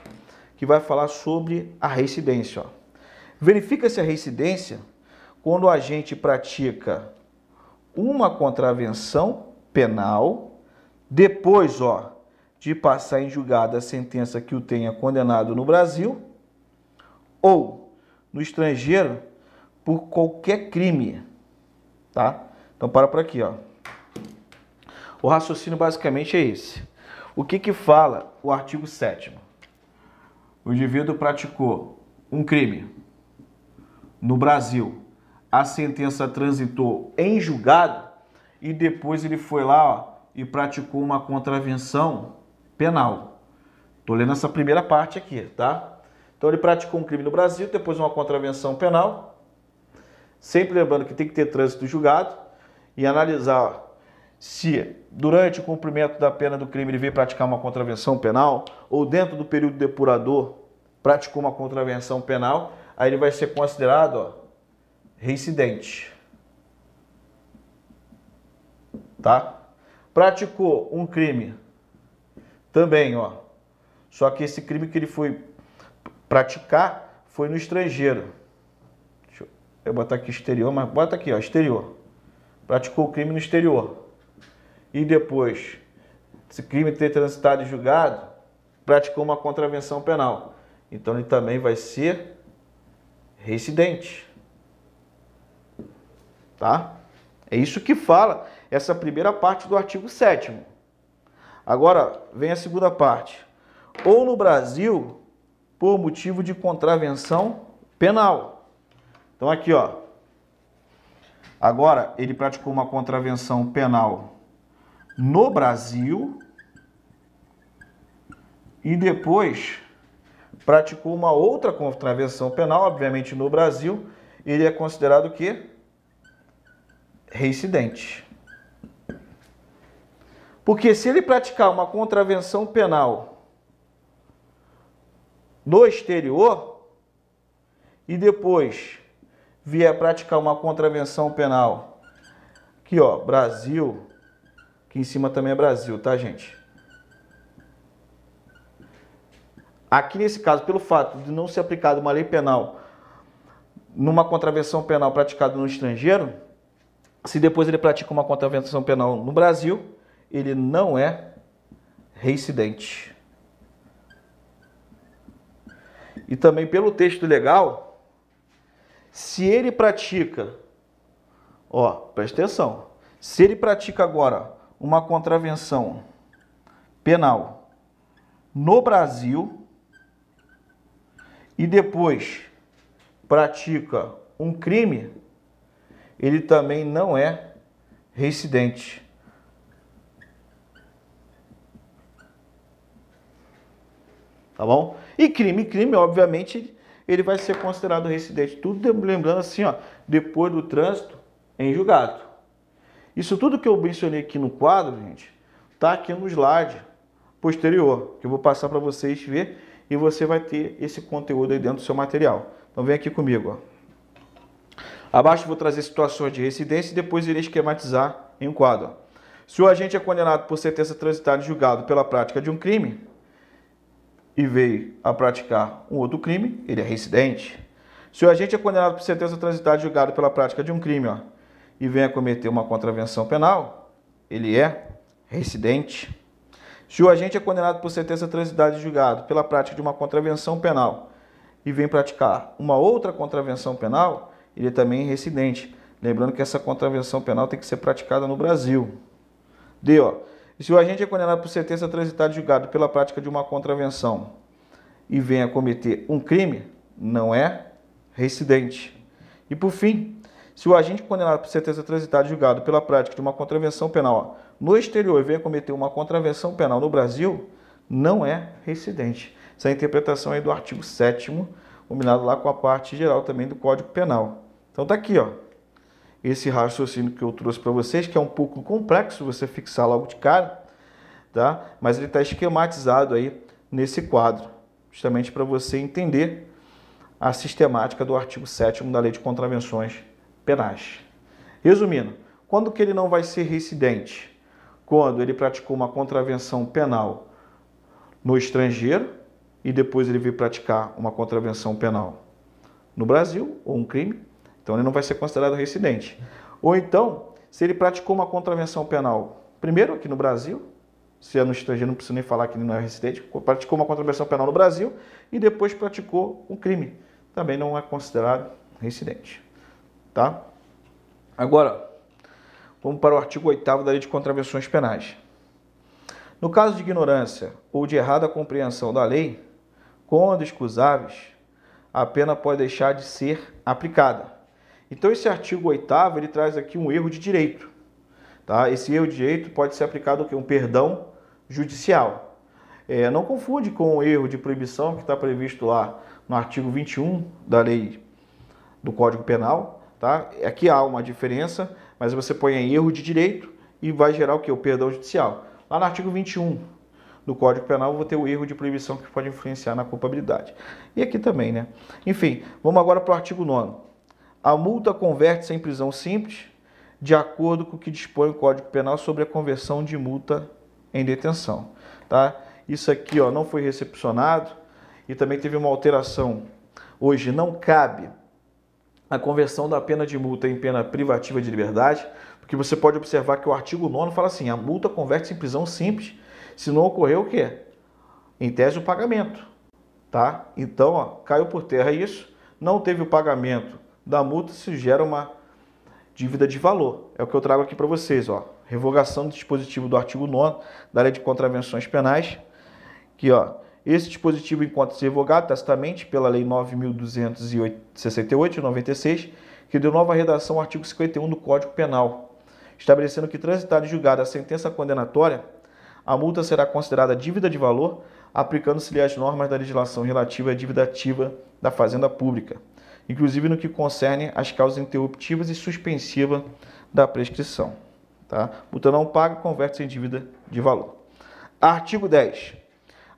que vai falar sobre a reincidência. Verifica-se a reincidência quando o agente pratica uma contravenção penal, depois, ó, de passar em julgado a sentença que o tenha condenado no Brasil ou no estrangeiro por qualquer crime, tá? Então para por aqui, ó. O raciocínio basicamente é esse. O que que fala o artigo 7 O indivíduo praticou um crime no Brasil, a sentença transitou em julgado e depois ele foi lá ó, e praticou uma contravenção penal. Estou lendo essa primeira parte aqui, tá? Então ele praticou um crime no Brasil, depois uma contravenção penal. Sempre lembrando que tem que ter trânsito julgado e analisar se durante o cumprimento da pena do crime ele veio praticar uma contravenção penal ou dentro do período depurador praticou uma contravenção penal, aí ele vai ser considerado ó, reincidente. Tá? Praticou um crime também, ó. Só que esse crime que ele foi praticar foi no estrangeiro. Deixa eu botar aqui exterior, mas bota aqui, ó, exterior. Praticou o crime no exterior. E depois, esse crime ter transitado e julgado, praticou uma contravenção penal. Então ele também vai ser residente. Tá? É isso que fala essa primeira parte do artigo 7 Agora vem a segunda parte. Ou no Brasil, por motivo de contravenção penal. Então aqui, ó. Agora ele praticou uma contravenção penal no Brasil e depois praticou uma outra contravenção penal, obviamente no Brasil, ele é considerado o quê? Reincidente. Porque se ele praticar uma contravenção penal no exterior e depois vier praticar uma contravenção penal aqui, ó, Brasil, aqui em cima também é Brasil, tá, gente? Aqui nesse caso, pelo fato de não ser aplicada uma lei penal numa contravenção penal praticada no estrangeiro, se depois ele pratica uma contravenção penal no Brasil, ele não é reincidente. E também pelo texto legal, se ele pratica, ó, presta atenção, se ele pratica agora uma contravenção penal no Brasil, e depois pratica um crime, ele também não é reincidente. Tá bom? E crime, crime, obviamente, ele vai ser considerado reincidente. Tudo lembrando assim, ó, depois do trânsito em julgado. Isso tudo que eu mencionei aqui no quadro, gente, tá aqui no slide posterior, que eu vou passar para vocês ver e você vai ter esse conteúdo aí dentro do seu material. Então vem aqui comigo. Ó. Abaixo vou trazer situações de residência e depois irei esquematizar em um quadro. Se o agente é condenado por sentença transitada e julgado pela prática de um crime e veio a praticar um outro crime, ele é residente. Se o agente é condenado por sentença transitada julgado pela prática de um crime ó, e vem a cometer uma contravenção penal, ele é residente. Se o agente é condenado por sentença transitada julgado pela prática de uma contravenção penal e vem praticar uma outra contravenção penal, ele também é residente. Lembrando que essa contravenção penal tem que ser praticada no Brasil. D. Ó, se o agente é condenado por sentença transitada julgado pela prática de uma contravenção e vem a cometer um crime, não é residente. E por fim, se o agente condenado por sentença transitada julgado pela prática de uma contravenção penal no exterior e venha cometer uma contravenção penal no Brasil, não é residente. Essa é a interpretação aí do artigo 7 combinado lá com a parte geral também do Código Penal. Então tá aqui, ó. Esse raciocínio que eu trouxe para vocês, que é um pouco complexo você fixar logo de cara, tá? Mas ele está esquematizado aí nesse quadro, justamente para você entender a sistemática do artigo 7 da Lei de Contravenções penais. Resumindo, quando que ele não vai ser residente? Quando ele praticou uma contravenção penal no estrangeiro e depois ele veio praticar uma contravenção penal no Brasil, ou um crime, então ele não vai ser considerado residente. Ou então, se ele praticou uma contravenção penal primeiro aqui no Brasil se é no estrangeiro, não precisa nem falar que ele não é residente, praticou uma contravenção penal no Brasil e depois praticou um crime. Também não é considerado residente. Tá? Agora, vamos para o artigo 8 da Lei de Contravenções Penais. No caso de ignorância ou de errada compreensão da lei, quando excusáveis, a pena pode deixar de ser aplicada. Então, esse artigo 8 ele traz aqui um erro de direito. Tá? Esse erro de direito pode ser aplicado o Um perdão judicial. É, não confunde com o erro de proibição que está previsto lá no artigo 21 da lei do Código Penal. Tá? Aqui há uma diferença, mas você põe em erro de direito e vai gerar o que? O perdão judicial. Lá no artigo 21 do Código Penal, vou ter o erro de proibição que pode influenciar na culpabilidade. E aqui também, né? Enfim, vamos agora para o artigo 9. A multa converte-se em prisão simples de acordo com o que dispõe o Código Penal sobre a conversão de multa em detenção. Tá? Isso aqui ó, não foi recepcionado e também teve uma alteração. Hoje não cabe a conversão da pena de multa em pena privativa de liberdade, porque você pode observar que o artigo 9 fala assim: a multa converte-se em prisão simples se não ocorreu o quê? Em tese o pagamento. Tá? Então, ó, caiu por terra isso, não teve o pagamento da multa, se gera uma dívida de valor. É o que eu trago aqui para vocês, ó. Revogação do dispositivo do artigo 9 da Lei de Contravenções Penais, que, ó, esse dispositivo encontra-se revogado tacitamente pela Lei 9.268 de 96, que deu nova redação ao artigo 51 do Código Penal, estabelecendo que transitada e julgada a sentença condenatória, a multa será considerada dívida de valor, aplicando-se-lhe as normas da legislação relativa à dívida ativa da Fazenda Pública inclusive no que concerne as causas interruptivas e suspensivas da prescrição. Tá? Multa não paga converte-se em dívida de valor. Artigo 10.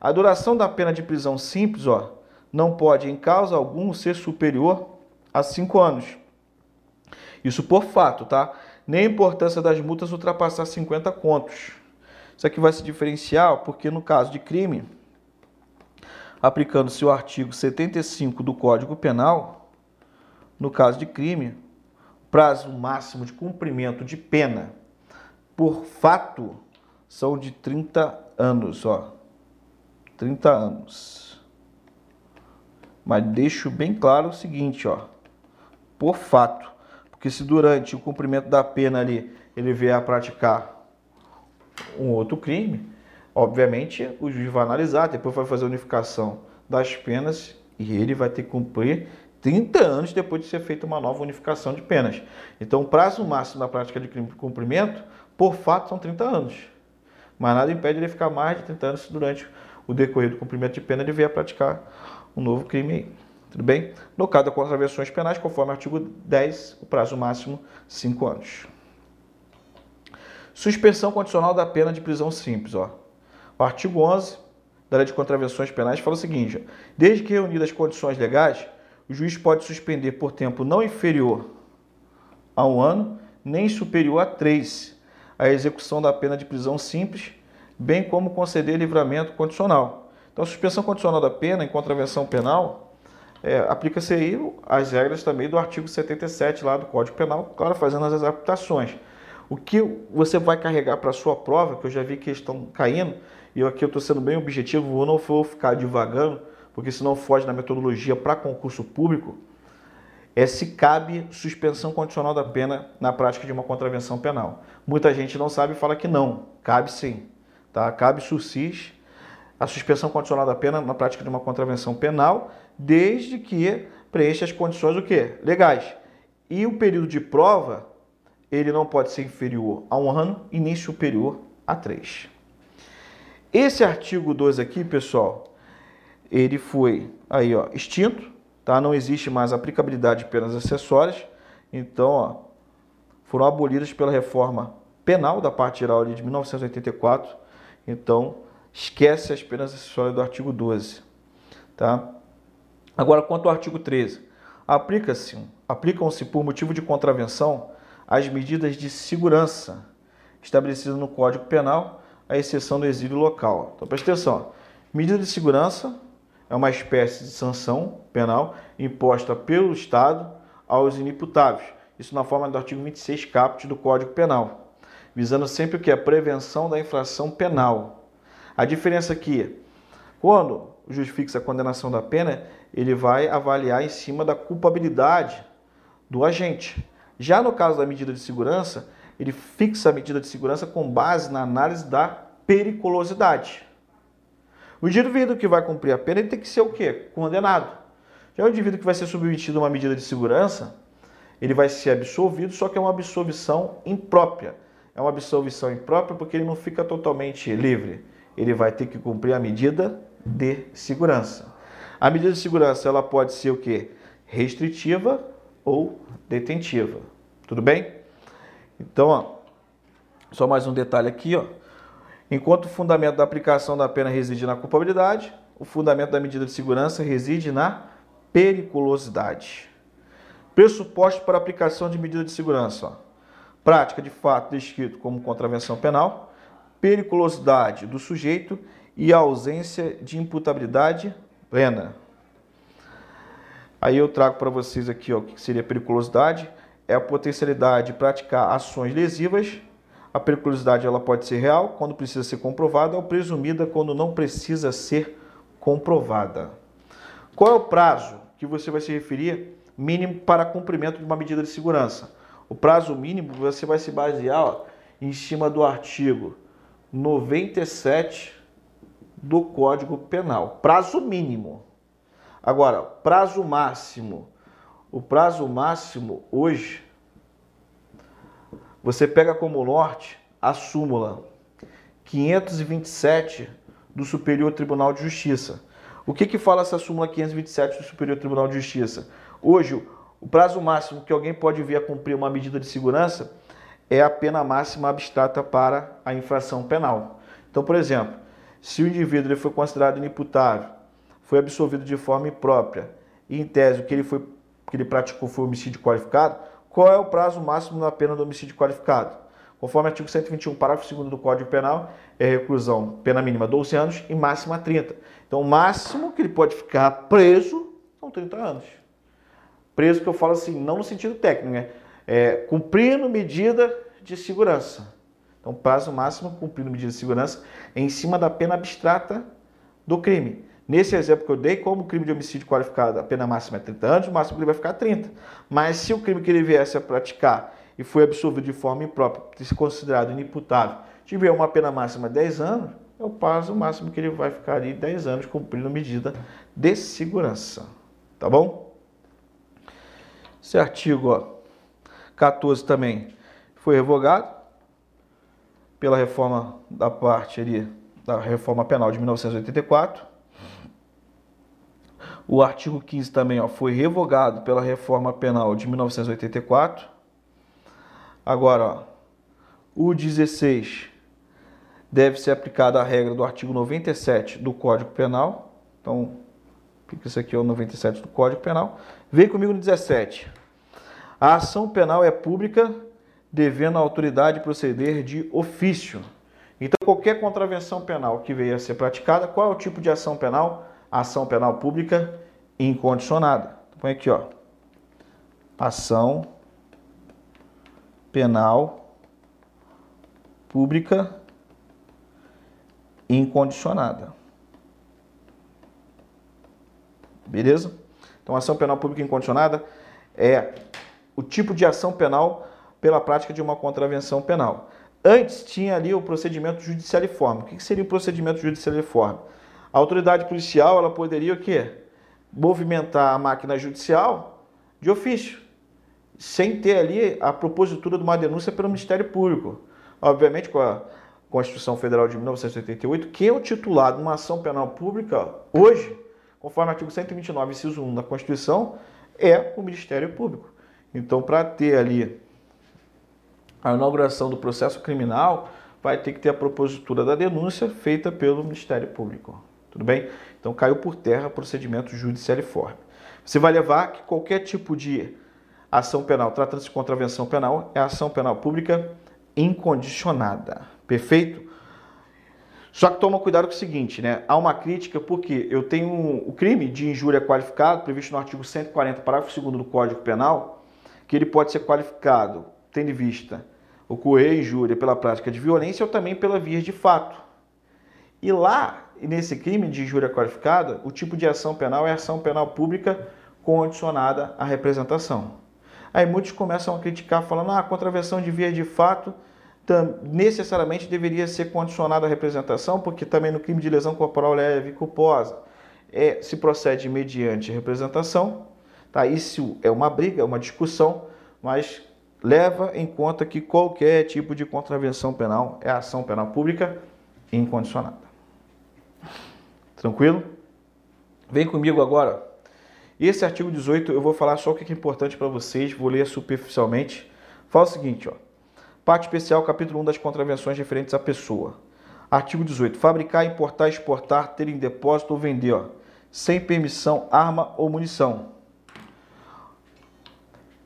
A duração da pena de prisão simples ó, não pode, em causa algum, ser superior a 5 anos. Isso por fato, tá? Nem a importância das multas ultrapassar 50 contos. Isso aqui vai se diferenciar porque no caso de crime, aplicando-se o artigo 75 do Código Penal, no caso de crime, prazo máximo de cumprimento de pena por fato são de 30 anos, ó. 30 anos. Mas deixo bem claro o seguinte, ó. Por fato. Porque se durante o cumprimento da pena ali ele vier a praticar um outro crime, obviamente o juiz vai analisar, depois vai fazer a unificação das penas e ele vai ter que cumprir 30 anos depois de ser feita uma nova unificação de penas. Então, o prazo máximo da prática de crime de cumprimento, por fato, são 30 anos. Mas nada impede ele ficar mais de 30 anos durante o decorrer do cumprimento de pena ele vier a praticar um novo crime aí. Tudo bem? No caso das contravenções penais, conforme o artigo 10, o prazo máximo 5 anos. Suspensão condicional da pena de prisão simples. Ó. O artigo 11 da Lei de Contravenções Penais fala o seguinte: desde que reunidas as condições legais, o juiz pode suspender por tempo não inferior a um ano, nem superior a três, a execução da pena de prisão simples, bem como conceder livramento condicional. Então, a suspensão condicional da pena em contravenção penal é, aplica-se aí as regras também do artigo 77 lá do Código Penal, claro, fazendo as adaptações. O que você vai carregar para a sua prova, que eu já vi que estão caindo, e aqui eu estou sendo bem objetivo, eu não vou ficar divagando, porque senão foge da metodologia para concurso público, é se cabe suspensão condicional da pena na prática de uma contravenção penal. Muita gente não sabe e fala que não. Cabe sim. Tá? Cabe sursis a suspensão condicional da pena na prática de uma contravenção penal, desde que preencha as condições o quê? legais. E o período de prova, ele não pode ser inferior a um ano e nem superior a três. Esse artigo 2 aqui, pessoal, ele foi aí, ó, extinto, tá? Não existe mais aplicabilidade de penas acessórias. Então, ó, foram abolidas pela reforma penal da parte geral de 1984. Então, esquece as penas acessórias do artigo 12, tá? Agora, quanto ao artigo 13, aplica-se, aplicam-se por motivo de contravenção as medidas de segurança estabelecidas no Código Penal, à exceção do exílio local. Então, presta atenção. Medida de segurança é uma espécie de sanção penal imposta pelo Estado aos inimputáveis. Isso na forma do artigo 26 caput do Código Penal. visando sempre o que? A prevenção da infração penal. A diferença aqui, quando o juiz fixa a condenação da pena, ele vai avaliar em cima da culpabilidade do agente. Já no caso da medida de segurança, ele fixa a medida de segurança com base na análise da periculosidade. O indivíduo que vai cumprir a pena ele tem que ser o quê? Condenado. Já o indivíduo que vai ser submetido a uma medida de segurança, ele vai ser absolvido, só que é uma absolvição imprópria. É uma absolvição imprópria porque ele não fica totalmente livre. Ele vai ter que cumprir a medida de segurança. A medida de segurança ela pode ser o quê? Restritiva ou detentiva. Tudo bem? Então, ó, só mais um detalhe aqui, ó. Enquanto o fundamento da aplicação da pena reside na culpabilidade, o fundamento da medida de segurança reside na periculosidade. Pressuposto para aplicação de medida de segurança. Ó. Prática de fato descrito como contravenção penal, periculosidade do sujeito e ausência de imputabilidade plena. Aí eu trago para vocês aqui ó, o que seria periculosidade. É a potencialidade de praticar ações lesivas a periculosidade ela pode ser real quando precisa ser comprovada ou presumida quando não precisa ser comprovada. Qual é o prazo que você vai se referir mínimo para cumprimento de uma medida de segurança? O prazo mínimo você vai se basear ó, em cima do artigo 97 do Código Penal. Prazo mínimo. Agora, prazo máximo. O prazo máximo hoje você pega como norte a súmula 527 do Superior Tribunal de Justiça. O que, que fala essa súmula 527 do Superior Tribunal de Justiça? Hoje, o prazo máximo que alguém pode vir a cumprir uma medida de segurança é a pena máxima abstrata para a infração penal. Então, por exemplo, se o indivíduo ele foi considerado inimputável, foi absolvido de forma imprópria e, em tese, o que ele, foi, que ele praticou foi homicídio qualificado, qual é o prazo máximo da pena do homicídio qualificado? Conforme o artigo 121, parágrafo 2 do Código Penal, é reclusão, pena mínima 12 anos e máxima 30. Então, o máximo que ele pode ficar preso são 30 anos. Preso que eu falo assim, não no sentido técnico, né? É, cumprindo medida de segurança. Então, prazo máximo cumprindo medida de segurança em cima da pena abstrata do crime. Nesse exemplo que eu dei, como crime de homicídio qualificado, a pena máxima é 30 anos, o máximo que ele vai ficar 30. Mas se o crime que ele viesse a praticar e foi absolvido de forma imprópria, se considerado inimputável, tiver uma pena máxima de 10 anos, é o prazo máximo que ele vai ficar ali 10 anos cumprindo medida de segurança. Tá bom? Esse artigo ó, 14 também foi revogado pela reforma da parte ali da reforma penal de 1984 o artigo 15 também ó, foi revogado pela reforma penal de 1984. Agora, ó, o 16 deve ser aplicada a regra do artigo 97 do Código Penal. Então, isso aqui é o 97 do Código Penal. Vem comigo no 17. A ação penal é pública, devendo a autoridade proceder de ofício. Então, qualquer contravenção penal que venha a ser praticada, qual é o tipo de ação penal? Ação penal pública incondicionada. Põe aqui, ó. Ação penal pública incondicionada. Beleza? Então, ação penal pública incondicionada é o tipo de ação penal pela prática de uma contravenção penal. Antes tinha ali o procedimento judicialiforme. O que seria o procedimento judicialiforme? A autoridade policial ela poderia o quê? Movimentar a máquina judicial de ofício, sem ter ali a propositura de uma denúncia pelo Ministério Público. Obviamente, com a Constituição Federal de 1988, quem é o titular de uma ação penal pública hoje, conforme o artigo 129, inciso 1 da Constituição, é o Ministério Público. Então, para ter ali a inauguração do processo criminal, vai ter que ter a propositura da denúncia feita pelo Ministério Público. Tudo bem? Então caiu por terra procedimento judicialiforme. Você vai levar que qualquer tipo de ação penal, tratando-se de contravenção penal, é ação penal pública incondicionada. Perfeito? Só que toma cuidado com o seguinte, né? Há uma crítica porque eu tenho o crime de injúria qualificado, previsto no artigo 140, parágrafo 2 do Código Penal, que ele pode ser qualificado, tendo em vista ocorrer injúria pela prática de violência ou também pela via de fato. E lá, nesse crime de injúria qualificada, o tipo de ação penal é ação penal pública condicionada à representação. Aí muitos começam a criticar, falando: ah, a contravenção de via de fato necessariamente deveria ser condicionada à representação, porque também no crime de lesão corporal leve e culposa é, se procede mediante representação. Tá? Isso é uma briga, é uma discussão, mas leva em conta que qualquer tipo de contravenção penal é ação penal pública incondicionada. Tranquilo? Vem comigo agora. Esse artigo 18 eu vou falar só o que é importante para vocês, vou ler superficialmente. Fala o seguinte, ó. Parte especial, capítulo 1 das contravenções referentes à pessoa. Artigo 18. Fabricar, importar, exportar, ter em depósito ou vender, ó, sem permissão, arma ou munição.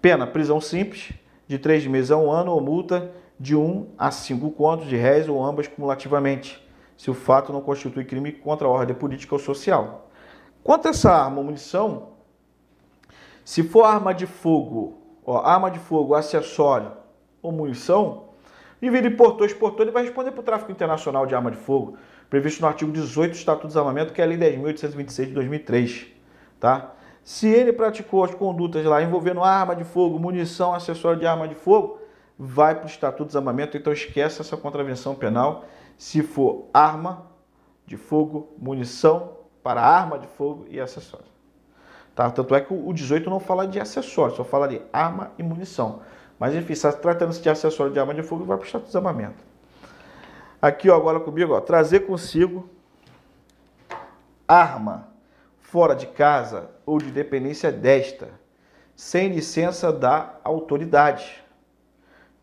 Pena, prisão simples, de três meses a um ano, ou multa de um a cinco contos de réis ou ambas cumulativamente, se o fato não constitui crime contra a ordem política ou social. Quanto a essa arma ou munição, se for arma de fogo, ó, arma de fogo, acessório ou munição, e ele importou, exportou, ele vai responder por tráfico internacional de arma de fogo, previsto no artigo 18 do Estatuto do Desarmamento, que é a Lei 10.826 de 2003. Tá? Se ele praticou as condutas lá envolvendo arma de fogo, munição, acessório de arma de fogo, vai para o Estatuto do Desarmamento, então esquece essa contravenção penal se for arma de fogo, munição para arma de fogo e acessório. Tá? Tanto é que o 18 não fala de acessório, só fala de arma e munição. Mas enfim, tratando-se de acessório de arma de fogo, vai para o Desarmamento. Aqui ó, agora comigo, ó, trazer consigo arma fora de casa ou de dependência desta, sem licença da autoridade.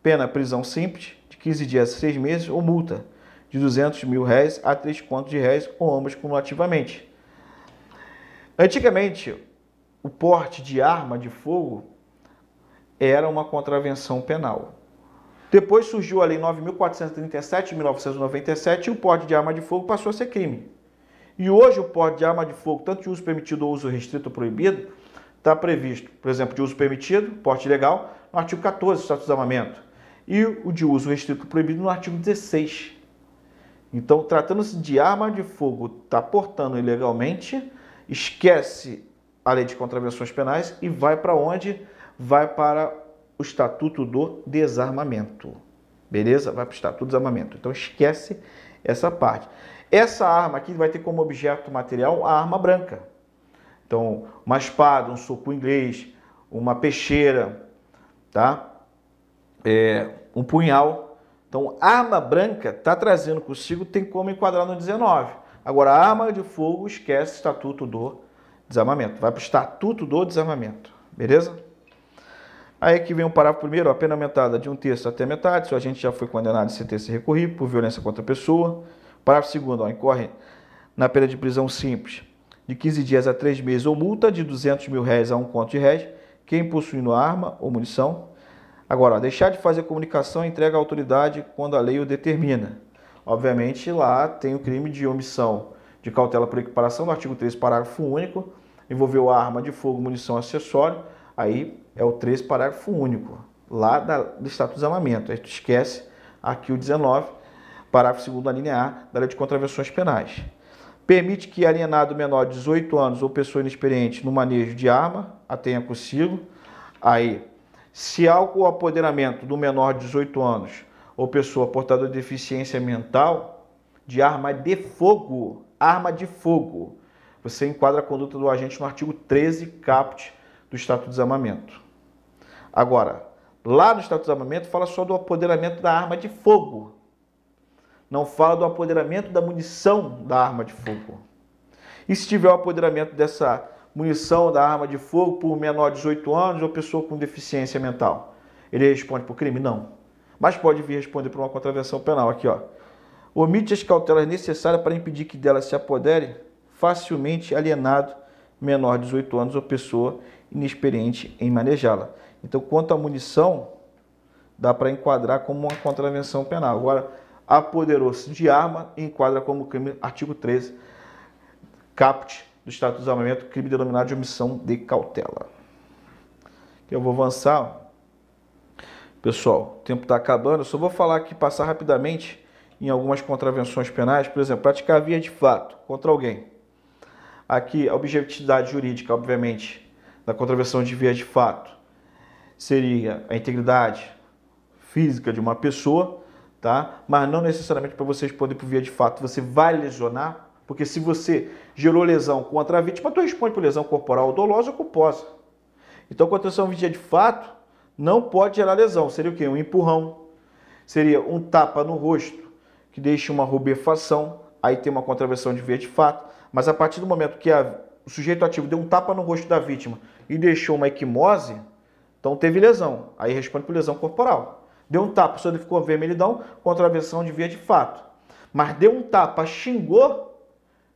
Pena prisão simples, de 15 dias a 6 meses, ou multa de 200 mil réis a 3 contos de réis, ou ambas cumulativamente. Antigamente, o porte de arma de fogo era uma contravenção penal. Depois surgiu a Lei 9.437 de 1997 e o porte de arma de fogo passou a ser crime. E hoje o porte de arma de fogo, tanto de uso permitido ou uso restrito ou proibido, está previsto, por exemplo, de uso permitido, porte legal, no artigo 14 do Estatuto do Armamento, e o de uso restrito proibido no artigo 16. Então, tratando-se de arma de fogo, está portando ilegalmente, esquece a lei de contravenções penais e vai para onde? Vai para o Estatuto do Desarmamento. Beleza? Vai para o Estatuto do Desarmamento. Então esquece essa parte. Essa arma aqui vai ter como objeto material a arma branca. Então, uma espada, um soco inglês, uma peixeira, tá? É, um punhal. Então, arma branca está trazendo consigo, tem como enquadrar no 19. Agora, arma de fogo, esquece o Estatuto do Desarmamento. Vai para o Estatuto do Desarmamento. Beleza? Aí aqui vem o parágrafo primeiro, a pena aumentada de um terço até metade, se o agente já foi condenado e sentença recorrida por violência contra a pessoa. Parágrafo segundo, ó, incorre na pena de prisão simples de 15 dias a 3 meses ou multa de 200 mil réis a um conto de réis, quem possuindo arma ou munição. Agora, ó, deixar de fazer comunicação entrega à autoridade quando a lei o determina. Obviamente, lá tem o crime de omissão de cautela por equiparação, no artigo 3, parágrafo único, envolveu arma de fogo, munição, acessório, aí é o 13, parágrafo único, lá da, do Estatuto de Desarmamento. Esquece aqui o 19, parágrafo 2 da linha A da Lei de Contravenções Penais. Permite que alienado menor de 18 anos ou pessoa inexperiente no manejo de arma a tenha consigo. Aí, se há o apoderamento do menor de 18 anos ou pessoa portadora de deficiência mental de arma de fogo, arma de fogo, você enquadra a conduta do agente no artigo 13, caput do Estatuto de Desarmamento. Agora, lá no Estatuto de Desarmamento fala só do apoderamento da arma de fogo. Não fala do apoderamento da munição da arma de fogo. E se tiver o apoderamento dessa munição da arma de fogo por menor de 18 anos ou pessoa com deficiência mental? Ele responde por crime? Não. Mas pode vir responder por uma contravenção penal. Aqui, ó. Omite as cautelas necessárias para impedir que dela se apodere facilmente alienado menor de 18 anos ou pessoa inexperiente em manejá-la. Então, quanto à munição, dá para enquadrar como uma contravenção penal. Agora, apoderou-se de arma enquadra como crime, artigo 13, caput do Estatuto de Desarmamento, crime denominado de omissão de cautela. Eu vou avançar. Pessoal, o tempo está acabando. Eu só vou falar aqui, passar rapidamente em algumas contravenções penais. Por exemplo, praticar via de fato contra alguém. Aqui, a objetividade jurídica, obviamente, da contravenção de via de fato seria a integridade física de uma pessoa, tá? Mas não necessariamente para você responder por via de fato você vai lesionar, porque se você gerou lesão contra a vítima, tu responde por lesão corporal dolosa ou culposa. Então, contravenção via de fato não pode gerar lesão. Seria o quê? Um empurrão. Seria um tapa no rosto, que deixa uma rubefação. Aí tem uma contravenção de via de fato. Mas a partir do momento que a, o sujeito ativo deu um tapa no rosto da vítima e deixou uma equimose, então teve lesão. Aí responde por lesão corporal. Deu um tapa, só ficou vermelhidão, contravenção de via de fato. Mas deu um tapa, xingou,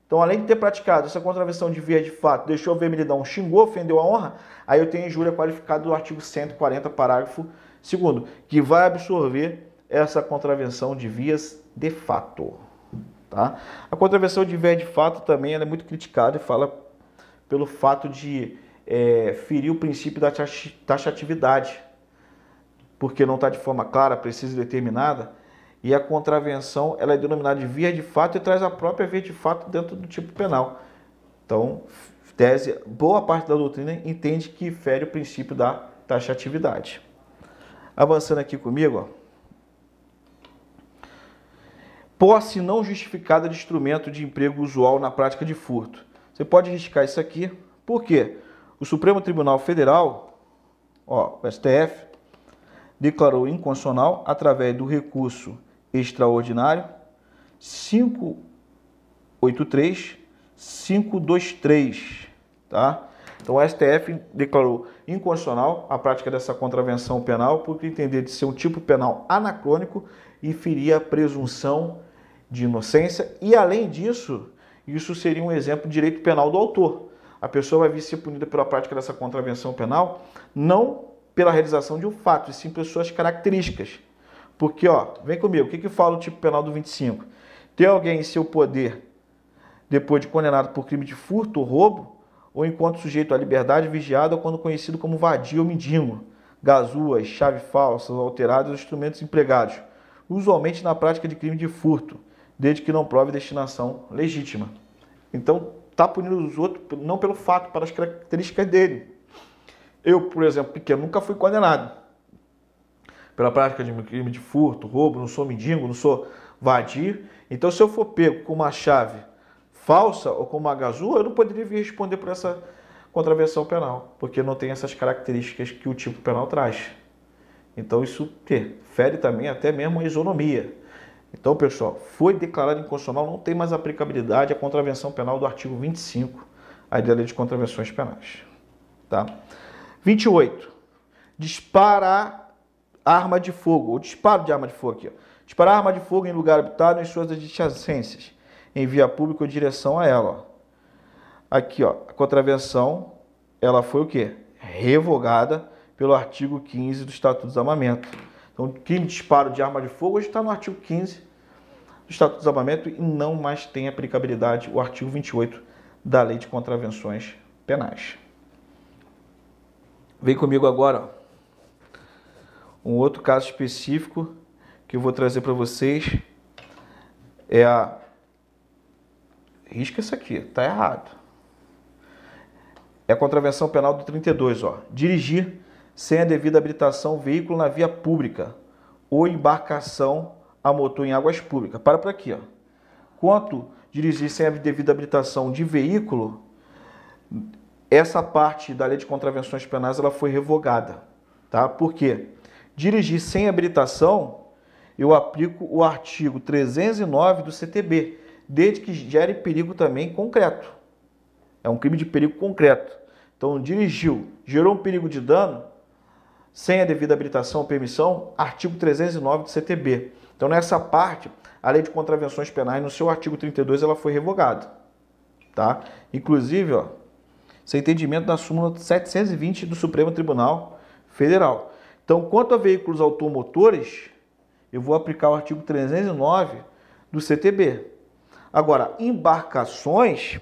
então, além de ter praticado essa contravenção de via de fato, deixou vermelhidão, xingou, ofendeu a honra, aí eu tenho injúria qualificada do artigo 140, parágrafo 2 que vai absorver essa contravenção de vias de fato. Tá? A contravenção de via de fato também é muito criticada e fala pelo fato de é, ferir o princípio da taxatividade, porque não está de forma clara, precisa e determinada, e a contravenção ela é denominada de via de fato e traz a própria via de fato dentro do tipo penal. Então, tese, boa parte da doutrina entende que fere o princípio da taxatividade. Avançando aqui comigo, ó. Posse não justificada de instrumento de emprego usual na prática de furto. Você pode riscar isso aqui, por quê? O Supremo Tribunal Federal, ó, o STF, declarou inconstitucional através do recurso extraordinário 583 523, tá? Então o STF declarou inconstitucional a prática dessa contravenção penal por entender de ser um tipo penal anacrônico e feria a presunção de inocência e além disso, isso seria um exemplo de direito penal do autor. A pessoa vai vir ser punida pela prática dessa contravenção penal não pela realização de um fato, e sim pelas suas características. Porque, ó, vem comigo, o que, que fala o tipo penal do 25? Ter alguém em seu poder depois de condenado por crime de furto ou roubo, ou enquanto sujeito à liberdade vigiada ou quando conhecido como vadio ou mendigo, gazuas, chave falsas, alterados ou instrumentos empregados, usualmente na prática de crime de furto, desde que não prove destinação legítima. Então, está punindo os outros não pelo fato, para as características dele. Eu, por exemplo, pequeno, nunca fui condenado pela prática de crime de furto, roubo, não sou mendigo, não sou vadio. Então, se eu for pego com uma chave falsa ou com uma gazua, eu não poderia vir responder por essa contravenção penal, porque não tem essas características que o tipo penal traz. Então, isso que, fere também até mesmo a isonomia. Então, pessoal, foi declarado inconstitucional, não tem mais aplicabilidade a contravenção penal do artigo 25 aí da Lei de Contravenções Penais. Tá? 28. Disparar arma de fogo, o disparo de arma de fogo aqui. Ó. Disparar arma de fogo em lugar habitado em suas adjacências, em via pública ou direção a ela. Ó. Aqui, ó, a contravenção, ela foi o quê? Revogada pelo artigo 15 do Estatuto do Desarmamento. Então, crime de disparo de arma de fogo hoje está no artigo 15 do Estatuto do Desarmamento e não mais tem aplicabilidade o artigo 28 da Lei de Contravenções Penais. Vem comigo agora, ó. Um outro caso específico que eu vou trazer para vocês é a. Risca isso aqui, tá errado. É a contravenção penal do 32, ó. Dirigir sem a devida habilitação veículo na via pública ou embarcação a motor em águas públicas. Para por aqui, ó. Quanto dirigir sem a devida habilitação de veículo, essa parte da lei de contravenções penais ela foi revogada, tá? Por quê? Dirigir sem habilitação, eu aplico o artigo 309 do CTB, desde que gere perigo também concreto. É um crime de perigo concreto. Então, dirigiu, gerou um perigo de dano, sem a devida habilitação ou permissão, artigo 309 do CTB. Então, nessa parte, a lei de contravenções penais, no seu artigo 32, ela foi revogada. Tá? Inclusive, ó, é entendimento da súmula 720 do Supremo Tribunal Federal. Então, quanto a veículos automotores, eu vou aplicar o artigo 309 do CTB. Agora, embarcações,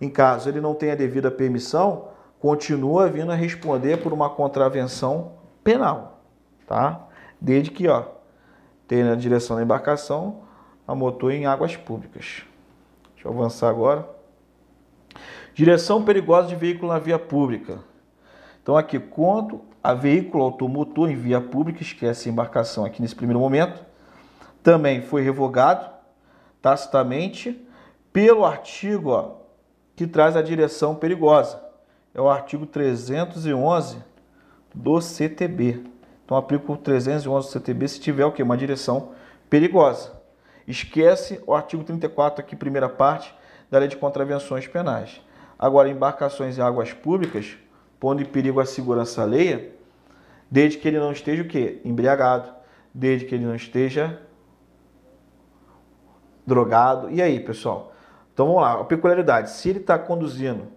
em caso ele não tenha devida permissão, continua vindo a responder por uma contravenção penal. tá? Desde que, ó, tenha na direção da embarcação a motor em águas públicas. Deixa eu avançar agora. Direção perigosa de veículo na via pública. Então aqui, quanto a veículo automotor em via pública, esquece a embarcação aqui nesse primeiro momento, também foi revogado tacitamente pelo artigo ó, que traz a direção perigosa. É o artigo 311 do CTB. Então aplica o 311 do CTB se tiver o que? Uma direção perigosa. Esquece o artigo 34 aqui, primeira parte, da Lei de Contravenções Penais. Agora, embarcações em águas públicas, pondo em perigo a segurança alheia, desde que ele não esteja o quê? Embriagado, desde que ele não esteja drogado. E aí, pessoal? Então vamos lá, a peculiaridade. Se ele está conduzindo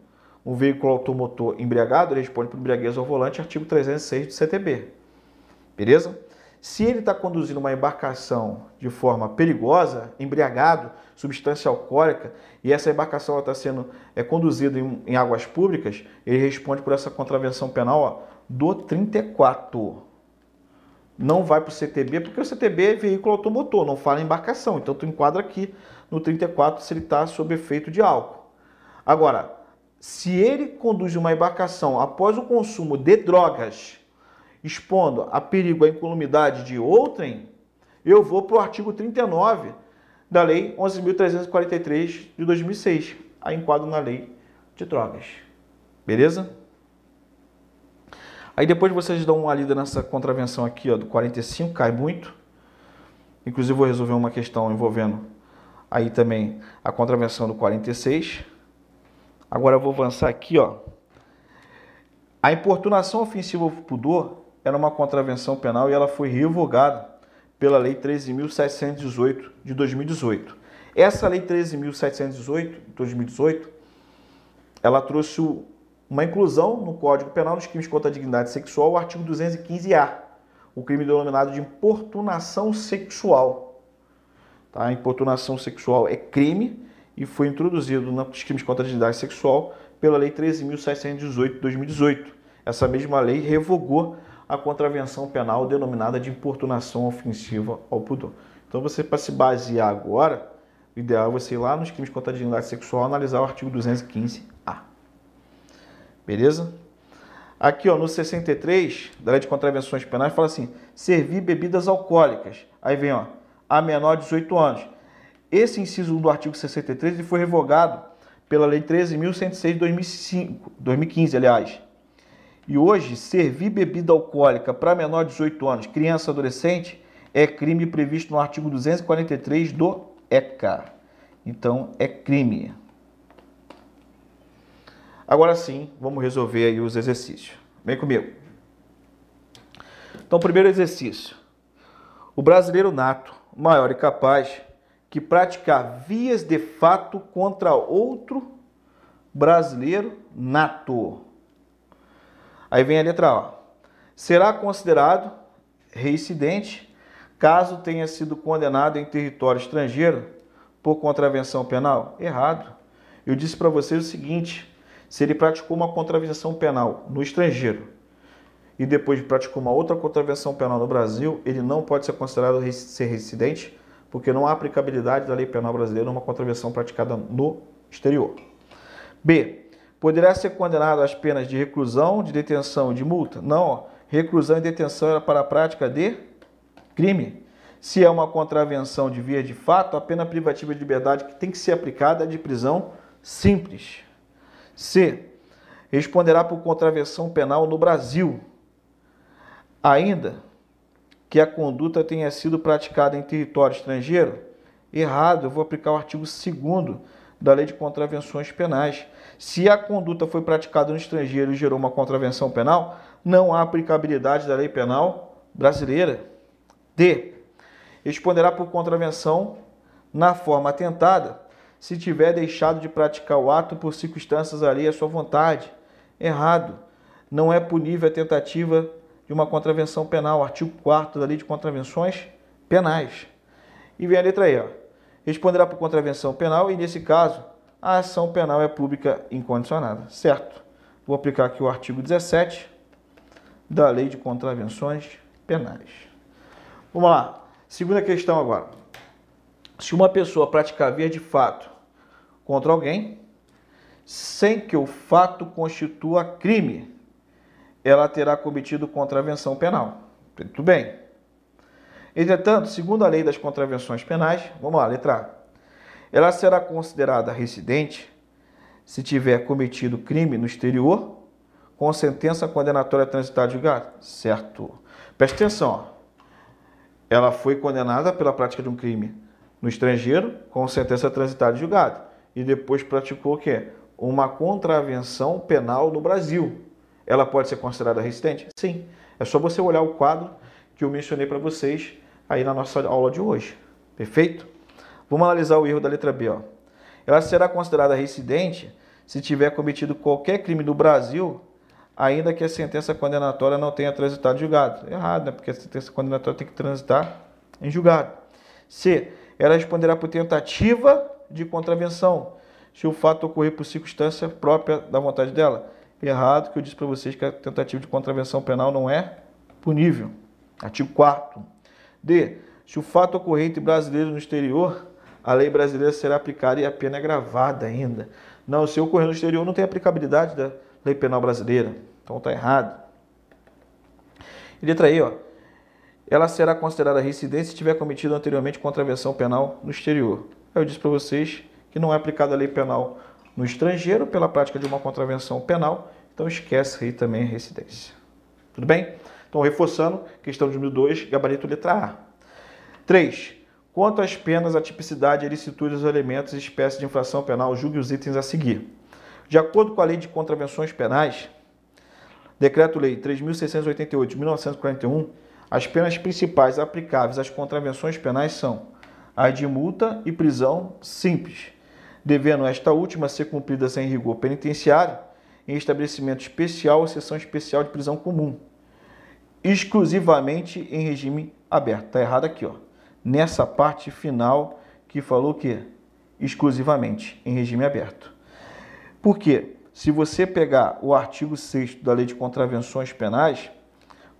um veículo automotor embriagado, ele responde por embriaguez ao volante, artigo 306 do CTB. Beleza? Se ele está conduzindo uma embarcação de forma perigosa, embriagado, substância alcoólica, e essa embarcação está sendo é, conduzida em, em, águas públicas, ele responde por essa contravenção penal ó, do 34. Não vai para o CTB, porque o CTB é veículo automotor, não fala embarcação. Então, tu enquadra aqui no 34 se ele está sob efeito de álcool. Agora, se ele conduz uma embarcação após o consumo de drogas, expondo a perigo a incolumidade de outrem, eu vou para o artigo 39 da Lei 11.343 de 2006, a enquadro na Lei de Drogas. Beleza? Aí depois vocês dão uma lida nessa contravenção aqui, ó, do 45, cai muito. Inclusive vou resolver uma questão envolvendo aí também a contravenção do 46. Agora eu vou avançar aqui, ó. A importunação ofensiva ao pudor era uma contravenção penal e ela foi revogada pela Lei 13.718 de 2018. Essa Lei 13.718 de 2018, ela trouxe uma inclusão no Código Penal dos crimes contra a dignidade sexual, o artigo 215-A, o crime denominado de importunação sexual. Tá? A importunação sexual é crime e foi introduzido nos crimes contra a dignidade sexual pela Lei 13.718 de 2018. Essa mesma lei revogou a contravenção penal denominada de importunação ofensiva ao pudor. Então, você, para se basear agora, o ideal é você ir lá nos crimes contra a dignidade sexual analisar o artigo 215A. Beleza? Aqui, ó, no 63 da Lei de Contravenções Penais, fala assim: servir bebidas alcoólicas. Aí vem, ó, a menor de 18 anos. Esse inciso do artigo 63 ele foi revogado pela Lei 13.106 de 2005, 2015, aliás. E hoje, servir bebida alcoólica para menor de 18 anos, criança adolescente, é crime previsto no artigo 243 do ECA. Então, é crime. Agora sim, vamos resolver aí os exercícios. Vem comigo. Então, primeiro exercício. O brasileiro nato, maior e capaz, que praticar vias de fato contra outro brasileiro nato Aí vem a letra A. Será considerado reincidente caso tenha sido condenado em território estrangeiro por contravenção penal? Errado. Eu disse para vocês o seguinte: se ele praticou uma contravenção penal no estrangeiro e depois praticou uma outra contravenção penal no Brasil, ele não pode ser considerado ser residente, porque não há aplicabilidade da lei penal brasileira numa contravenção praticada no exterior. B poderá ser condenado às penas de reclusão, de detenção e de multa? Não, reclusão e detenção era para a prática de crime. Se é uma contravenção de via de fato, a pena privativa de liberdade que tem que ser aplicada é de prisão simples. C. Responderá por contravenção penal no Brasil. Ainda que a conduta tenha sido praticada em território estrangeiro? Errado, eu vou aplicar o artigo 2 da Lei de Contravenções Penais. Se a conduta foi praticada no estrangeiro e gerou uma contravenção penal, não há aplicabilidade da lei penal brasileira. D. Responderá por contravenção na forma atentada se tiver deixado de praticar o ato por circunstâncias alheias à sua vontade. Errado. Não é punível a tentativa de uma contravenção penal, artigo 4 da Lei de Contravenções Penais. E vem a letra E. Ó. Responderá por contravenção penal e, nesse caso, a ação penal é pública incondicionada, certo? Vou aplicar aqui o artigo 17 da Lei de Contravenções Penais. Vamos lá. Segunda questão agora. Se uma pessoa praticar via de fato contra alguém, sem que o fato constitua crime, ela terá cometido contravenção penal. Tudo bem. Entretanto, segundo a lei das contravenções penais, vamos lá, letra A. Ela será considerada residente se tiver cometido crime no exterior com sentença condenatória transitada julgada. Certo. Preste atenção. Ó. Ela foi condenada pela prática de um crime no estrangeiro com sentença transitada julgada e depois praticou o quê? Uma contravenção penal no Brasil. Ela pode ser considerada residente? Sim. É só você olhar o quadro que eu mencionei para vocês aí na nossa aula de hoje. Perfeito? Vamos analisar o erro da letra B. Ó. Ela será considerada residente se tiver cometido qualquer crime no Brasil, ainda que a sentença condenatória não tenha transitado em julgado. Errado, né? Porque a sentença condenatória tem que transitar em julgado. C. Ela responderá por tentativa de contravenção, se o fato ocorrer por circunstância própria da vontade dela. Errado, que eu disse para vocês que a tentativa de contravenção penal não é punível. Artigo 4 D. Se o fato ocorrer entre brasileiros no exterior, a lei brasileira será aplicada e a pena é gravada ainda. Não, se ocorrer no exterior, não tem aplicabilidade da lei penal brasileira. Então está errado. E letra E, ó. Ela será considerada residente se tiver cometido anteriormente contravenção penal no exterior. Eu disse para vocês que não é aplicada a lei penal no estrangeiro pela prática de uma contravenção penal, então esquece aí também a residência. Tudo bem? Então, reforçando, questão de número 2, gabarito letra A. 3. Quanto às penas, a tipicidade, a ilicitude dos elementos e espécies de infração penal, julgue os itens a seguir. De acordo com a Lei de Contravenções Penais, Decreto-Lei 3.688 de 1941, as penas principais aplicáveis às contravenções penais são as de multa e prisão simples, devendo esta última ser cumprida sem rigor penitenciário em estabelecimento especial ou sessão especial de prisão comum, exclusivamente em regime aberto. Está errado aqui, ó. Nessa parte final que falou que exclusivamente em regime aberto. Por quê? Se você pegar o artigo 6 da Lei de Contravenções Penais,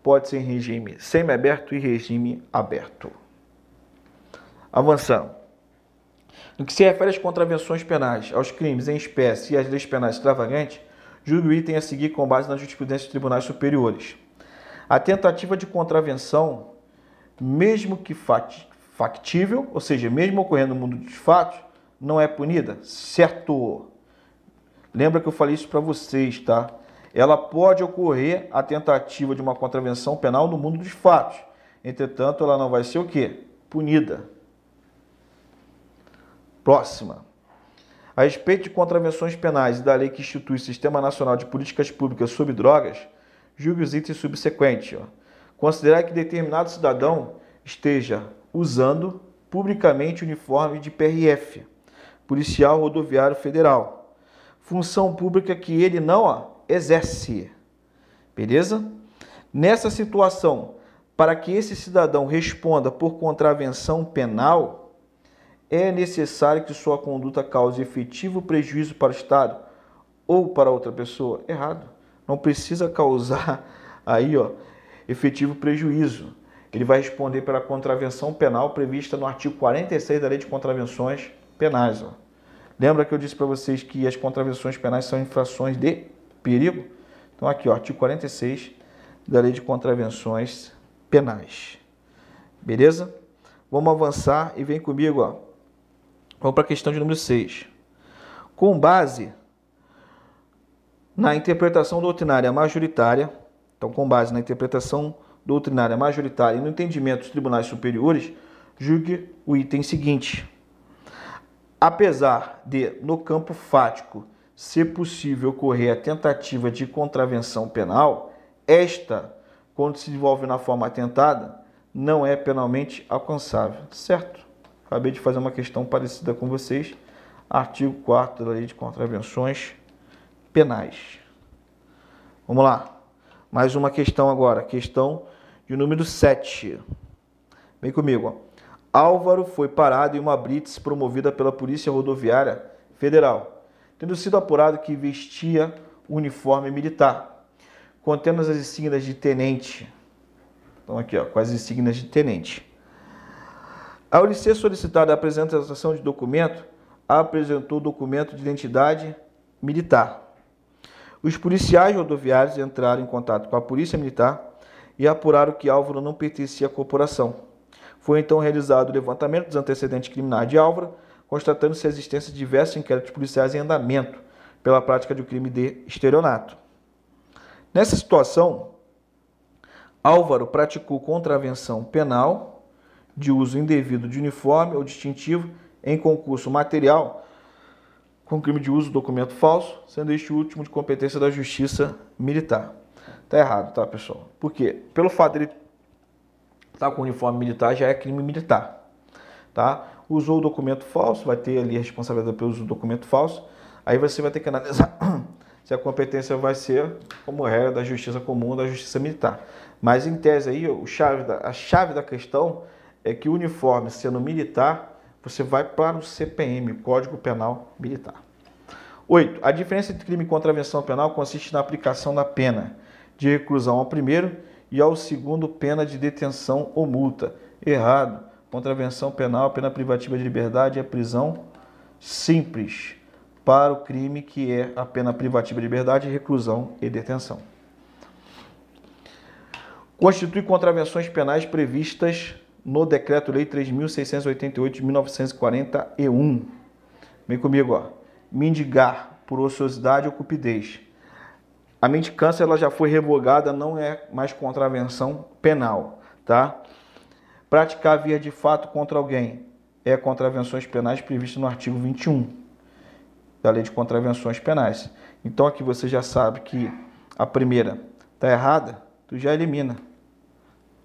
pode ser em regime semiaberto e regime aberto. Avançando. No que se refere às contravenções penais, aos crimes em espécie e às leis penais extravagantes, julgue o item a seguir com base na jurisprudência dos tribunais superiores. A tentativa de contravenção, mesmo que factível, ou seja, mesmo ocorrendo no mundo dos fatos, não é punida? Certo. Lembra que eu falei isso para vocês, tá? Ela pode ocorrer a tentativa de uma contravenção penal no mundo dos fatos. Entretanto, ela não vai ser o quê? Punida. Próxima. A respeito de contravenções penais e da lei que institui o Sistema Nacional de Políticas Públicas sobre Drogas, julgue os itens subsequentes. Ó. Considerar que determinado cidadão esteja usando publicamente uniforme de PRF, Policial Rodoviário Federal, função pública que ele não ó, exerce. Beleza? Nessa situação, para que esse cidadão responda por contravenção penal, é necessário que sua conduta cause efetivo prejuízo para o Estado ou para outra pessoa? Errado não precisa causar aí, ó, efetivo prejuízo. Ele vai responder pela contravenção penal prevista no artigo 46 da Lei de Contravenções Penais. Ó. Lembra que eu disse para vocês que as contravenções penais são infrações de perigo? Então aqui, ó, artigo 46 da Lei de Contravenções Penais. Beleza? Vamos avançar e vem comigo, ó. Vamos para a questão de número 6. Com base na interpretação doutrinária majoritária, então com base na interpretação doutrinária majoritária e no entendimento dos tribunais superiores, julgue o item seguinte. Apesar de, no campo fático, ser possível ocorrer a tentativa de contravenção penal, esta, quando se desenvolve na forma atentada, não é penalmente alcançável. Certo? Acabei de fazer uma questão parecida com vocês. Artigo 4 da Lei de Contravenções penais. Vamos lá. Mais uma questão agora, questão de número 7. Vem comigo. Ó. Álvaro foi parado em uma blitz promovida pela Polícia Rodoviária Federal, tendo sido apurado que vestia uniforme militar. contendo as insígnias de tenente. Então aqui, ó, com as insígnias de tenente. Ao lhe ser solicitada a apresentação de documento, apresentou documento de identidade militar. Os policiais rodoviários entraram em contato com a Polícia Militar e apuraram que Álvaro não pertencia à corporação. Foi então realizado o levantamento dos antecedentes criminais de Álvaro, constatando-se a existência de diversos inquéritos policiais em andamento pela prática um crime de estelionato. Nessa situação, Álvaro praticou contravenção penal de uso indevido de uniforme ou distintivo em concurso material com crime de uso de documento falso, sendo este último de competência da Justiça Militar. Tá errado, tá, pessoal? Por quê? Pelo fato de ele estar tá com uniforme militar já é crime militar, tá? Usou o documento falso, vai ter ali a responsabilidade pelo uso do documento falso. Aí você vai ter que analisar se a competência vai ser como regra da justiça comum da justiça militar. Mas em tese aí, o chave da, a chave da questão é que o uniforme sendo militar, você vai para o CPM, Código Penal Militar. 8. A diferença entre crime e contravenção penal consiste na aplicação da pena de reclusão ao primeiro e ao segundo pena de detenção ou multa. Errado. Contravenção penal, pena privativa de liberdade é prisão simples para o crime que é a pena privativa de liberdade, reclusão e detenção. Constitui contravenções penais previstas no Decreto-Lei 3.688 de 1941. Vem comigo, ó. Mendigar por ociosidade ou cupidez. A mendicância ela já foi revogada, não é mais contravenção penal, tá? Praticar via de fato contra alguém é contravenções penais previstas no artigo 21 da Lei de Contravenções Penais. Então aqui você já sabe que a primeira está errada, tu já elimina.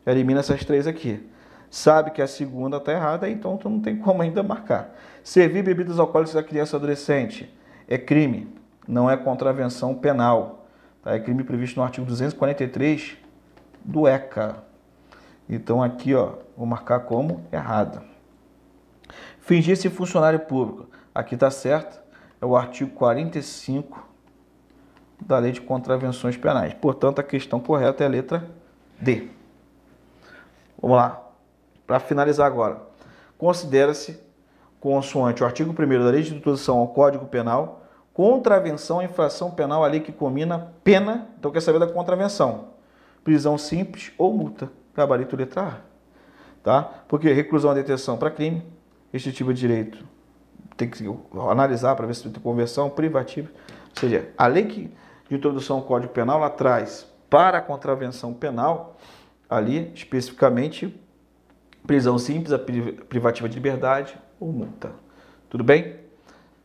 Já elimina essas três aqui. Sabe que a segunda está errada, então tu não tem como ainda marcar. Servir bebidas alcoólicas a criança adolescente é crime, não é contravenção penal. Tá? É crime previsto no artigo 243 do ECA. Então aqui, ó, vou marcar como errada. Fingir-se funcionário público. Aqui está certo é o artigo 45 da Lei de Contravenções Penais. Portanto, a questão correta é a letra D. Vamos lá. Para finalizar agora. Considera-se, consoante o artigo 1 da Lei de Introdução ao Código Penal, contravenção infração penal a lei que combina pena, então quer saber da contravenção, prisão simples ou multa, gabarito letra A. Tá? Porque reclusão e detenção para crime, este tipo de direito tem que analisar para ver se tem conversão privativa. Ou seja, a lei que, de introdução ao Código Penal ela traz para a contravenção penal, ali especificamente, prisão simples, a privativa de liberdade ou multa. Tudo bem?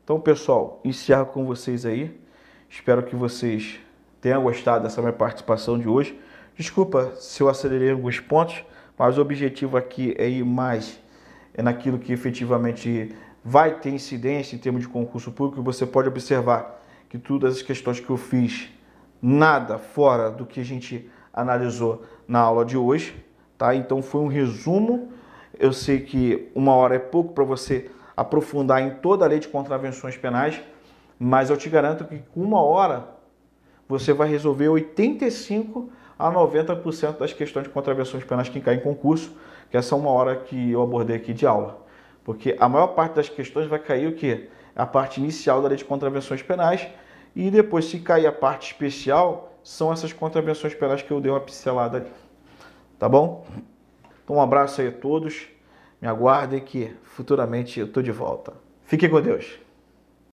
Então, pessoal, encerro com vocês aí. Espero que vocês tenham gostado dessa minha participação de hoje. Desculpa se eu acelerei alguns pontos, mas o objetivo aqui é ir mais naquilo que efetivamente vai ter incidência em termos de concurso público, você pode observar que todas as questões que eu fiz, nada fora do que a gente analisou na aula de hoje, tá? Então foi um resumo. Eu sei que uma hora é pouco para você aprofundar em toda a lei de contravenções penais, mas eu te garanto que com uma hora você vai resolver 85 a 90% das questões de contravenções penais que caem em concurso, que essa é uma hora que eu abordei aqui de aula. Porque a maior parte das questões vai cair o quê? A parte inicial da lei de contravenções penais e depois, se cair a parte especial, são essas contravenções penais que eu dei uma pincelada ali. Tá bom? Então, um abraço aí a todos. Me aguardem que futuramente eu estou de volta. Fiquem com Deus.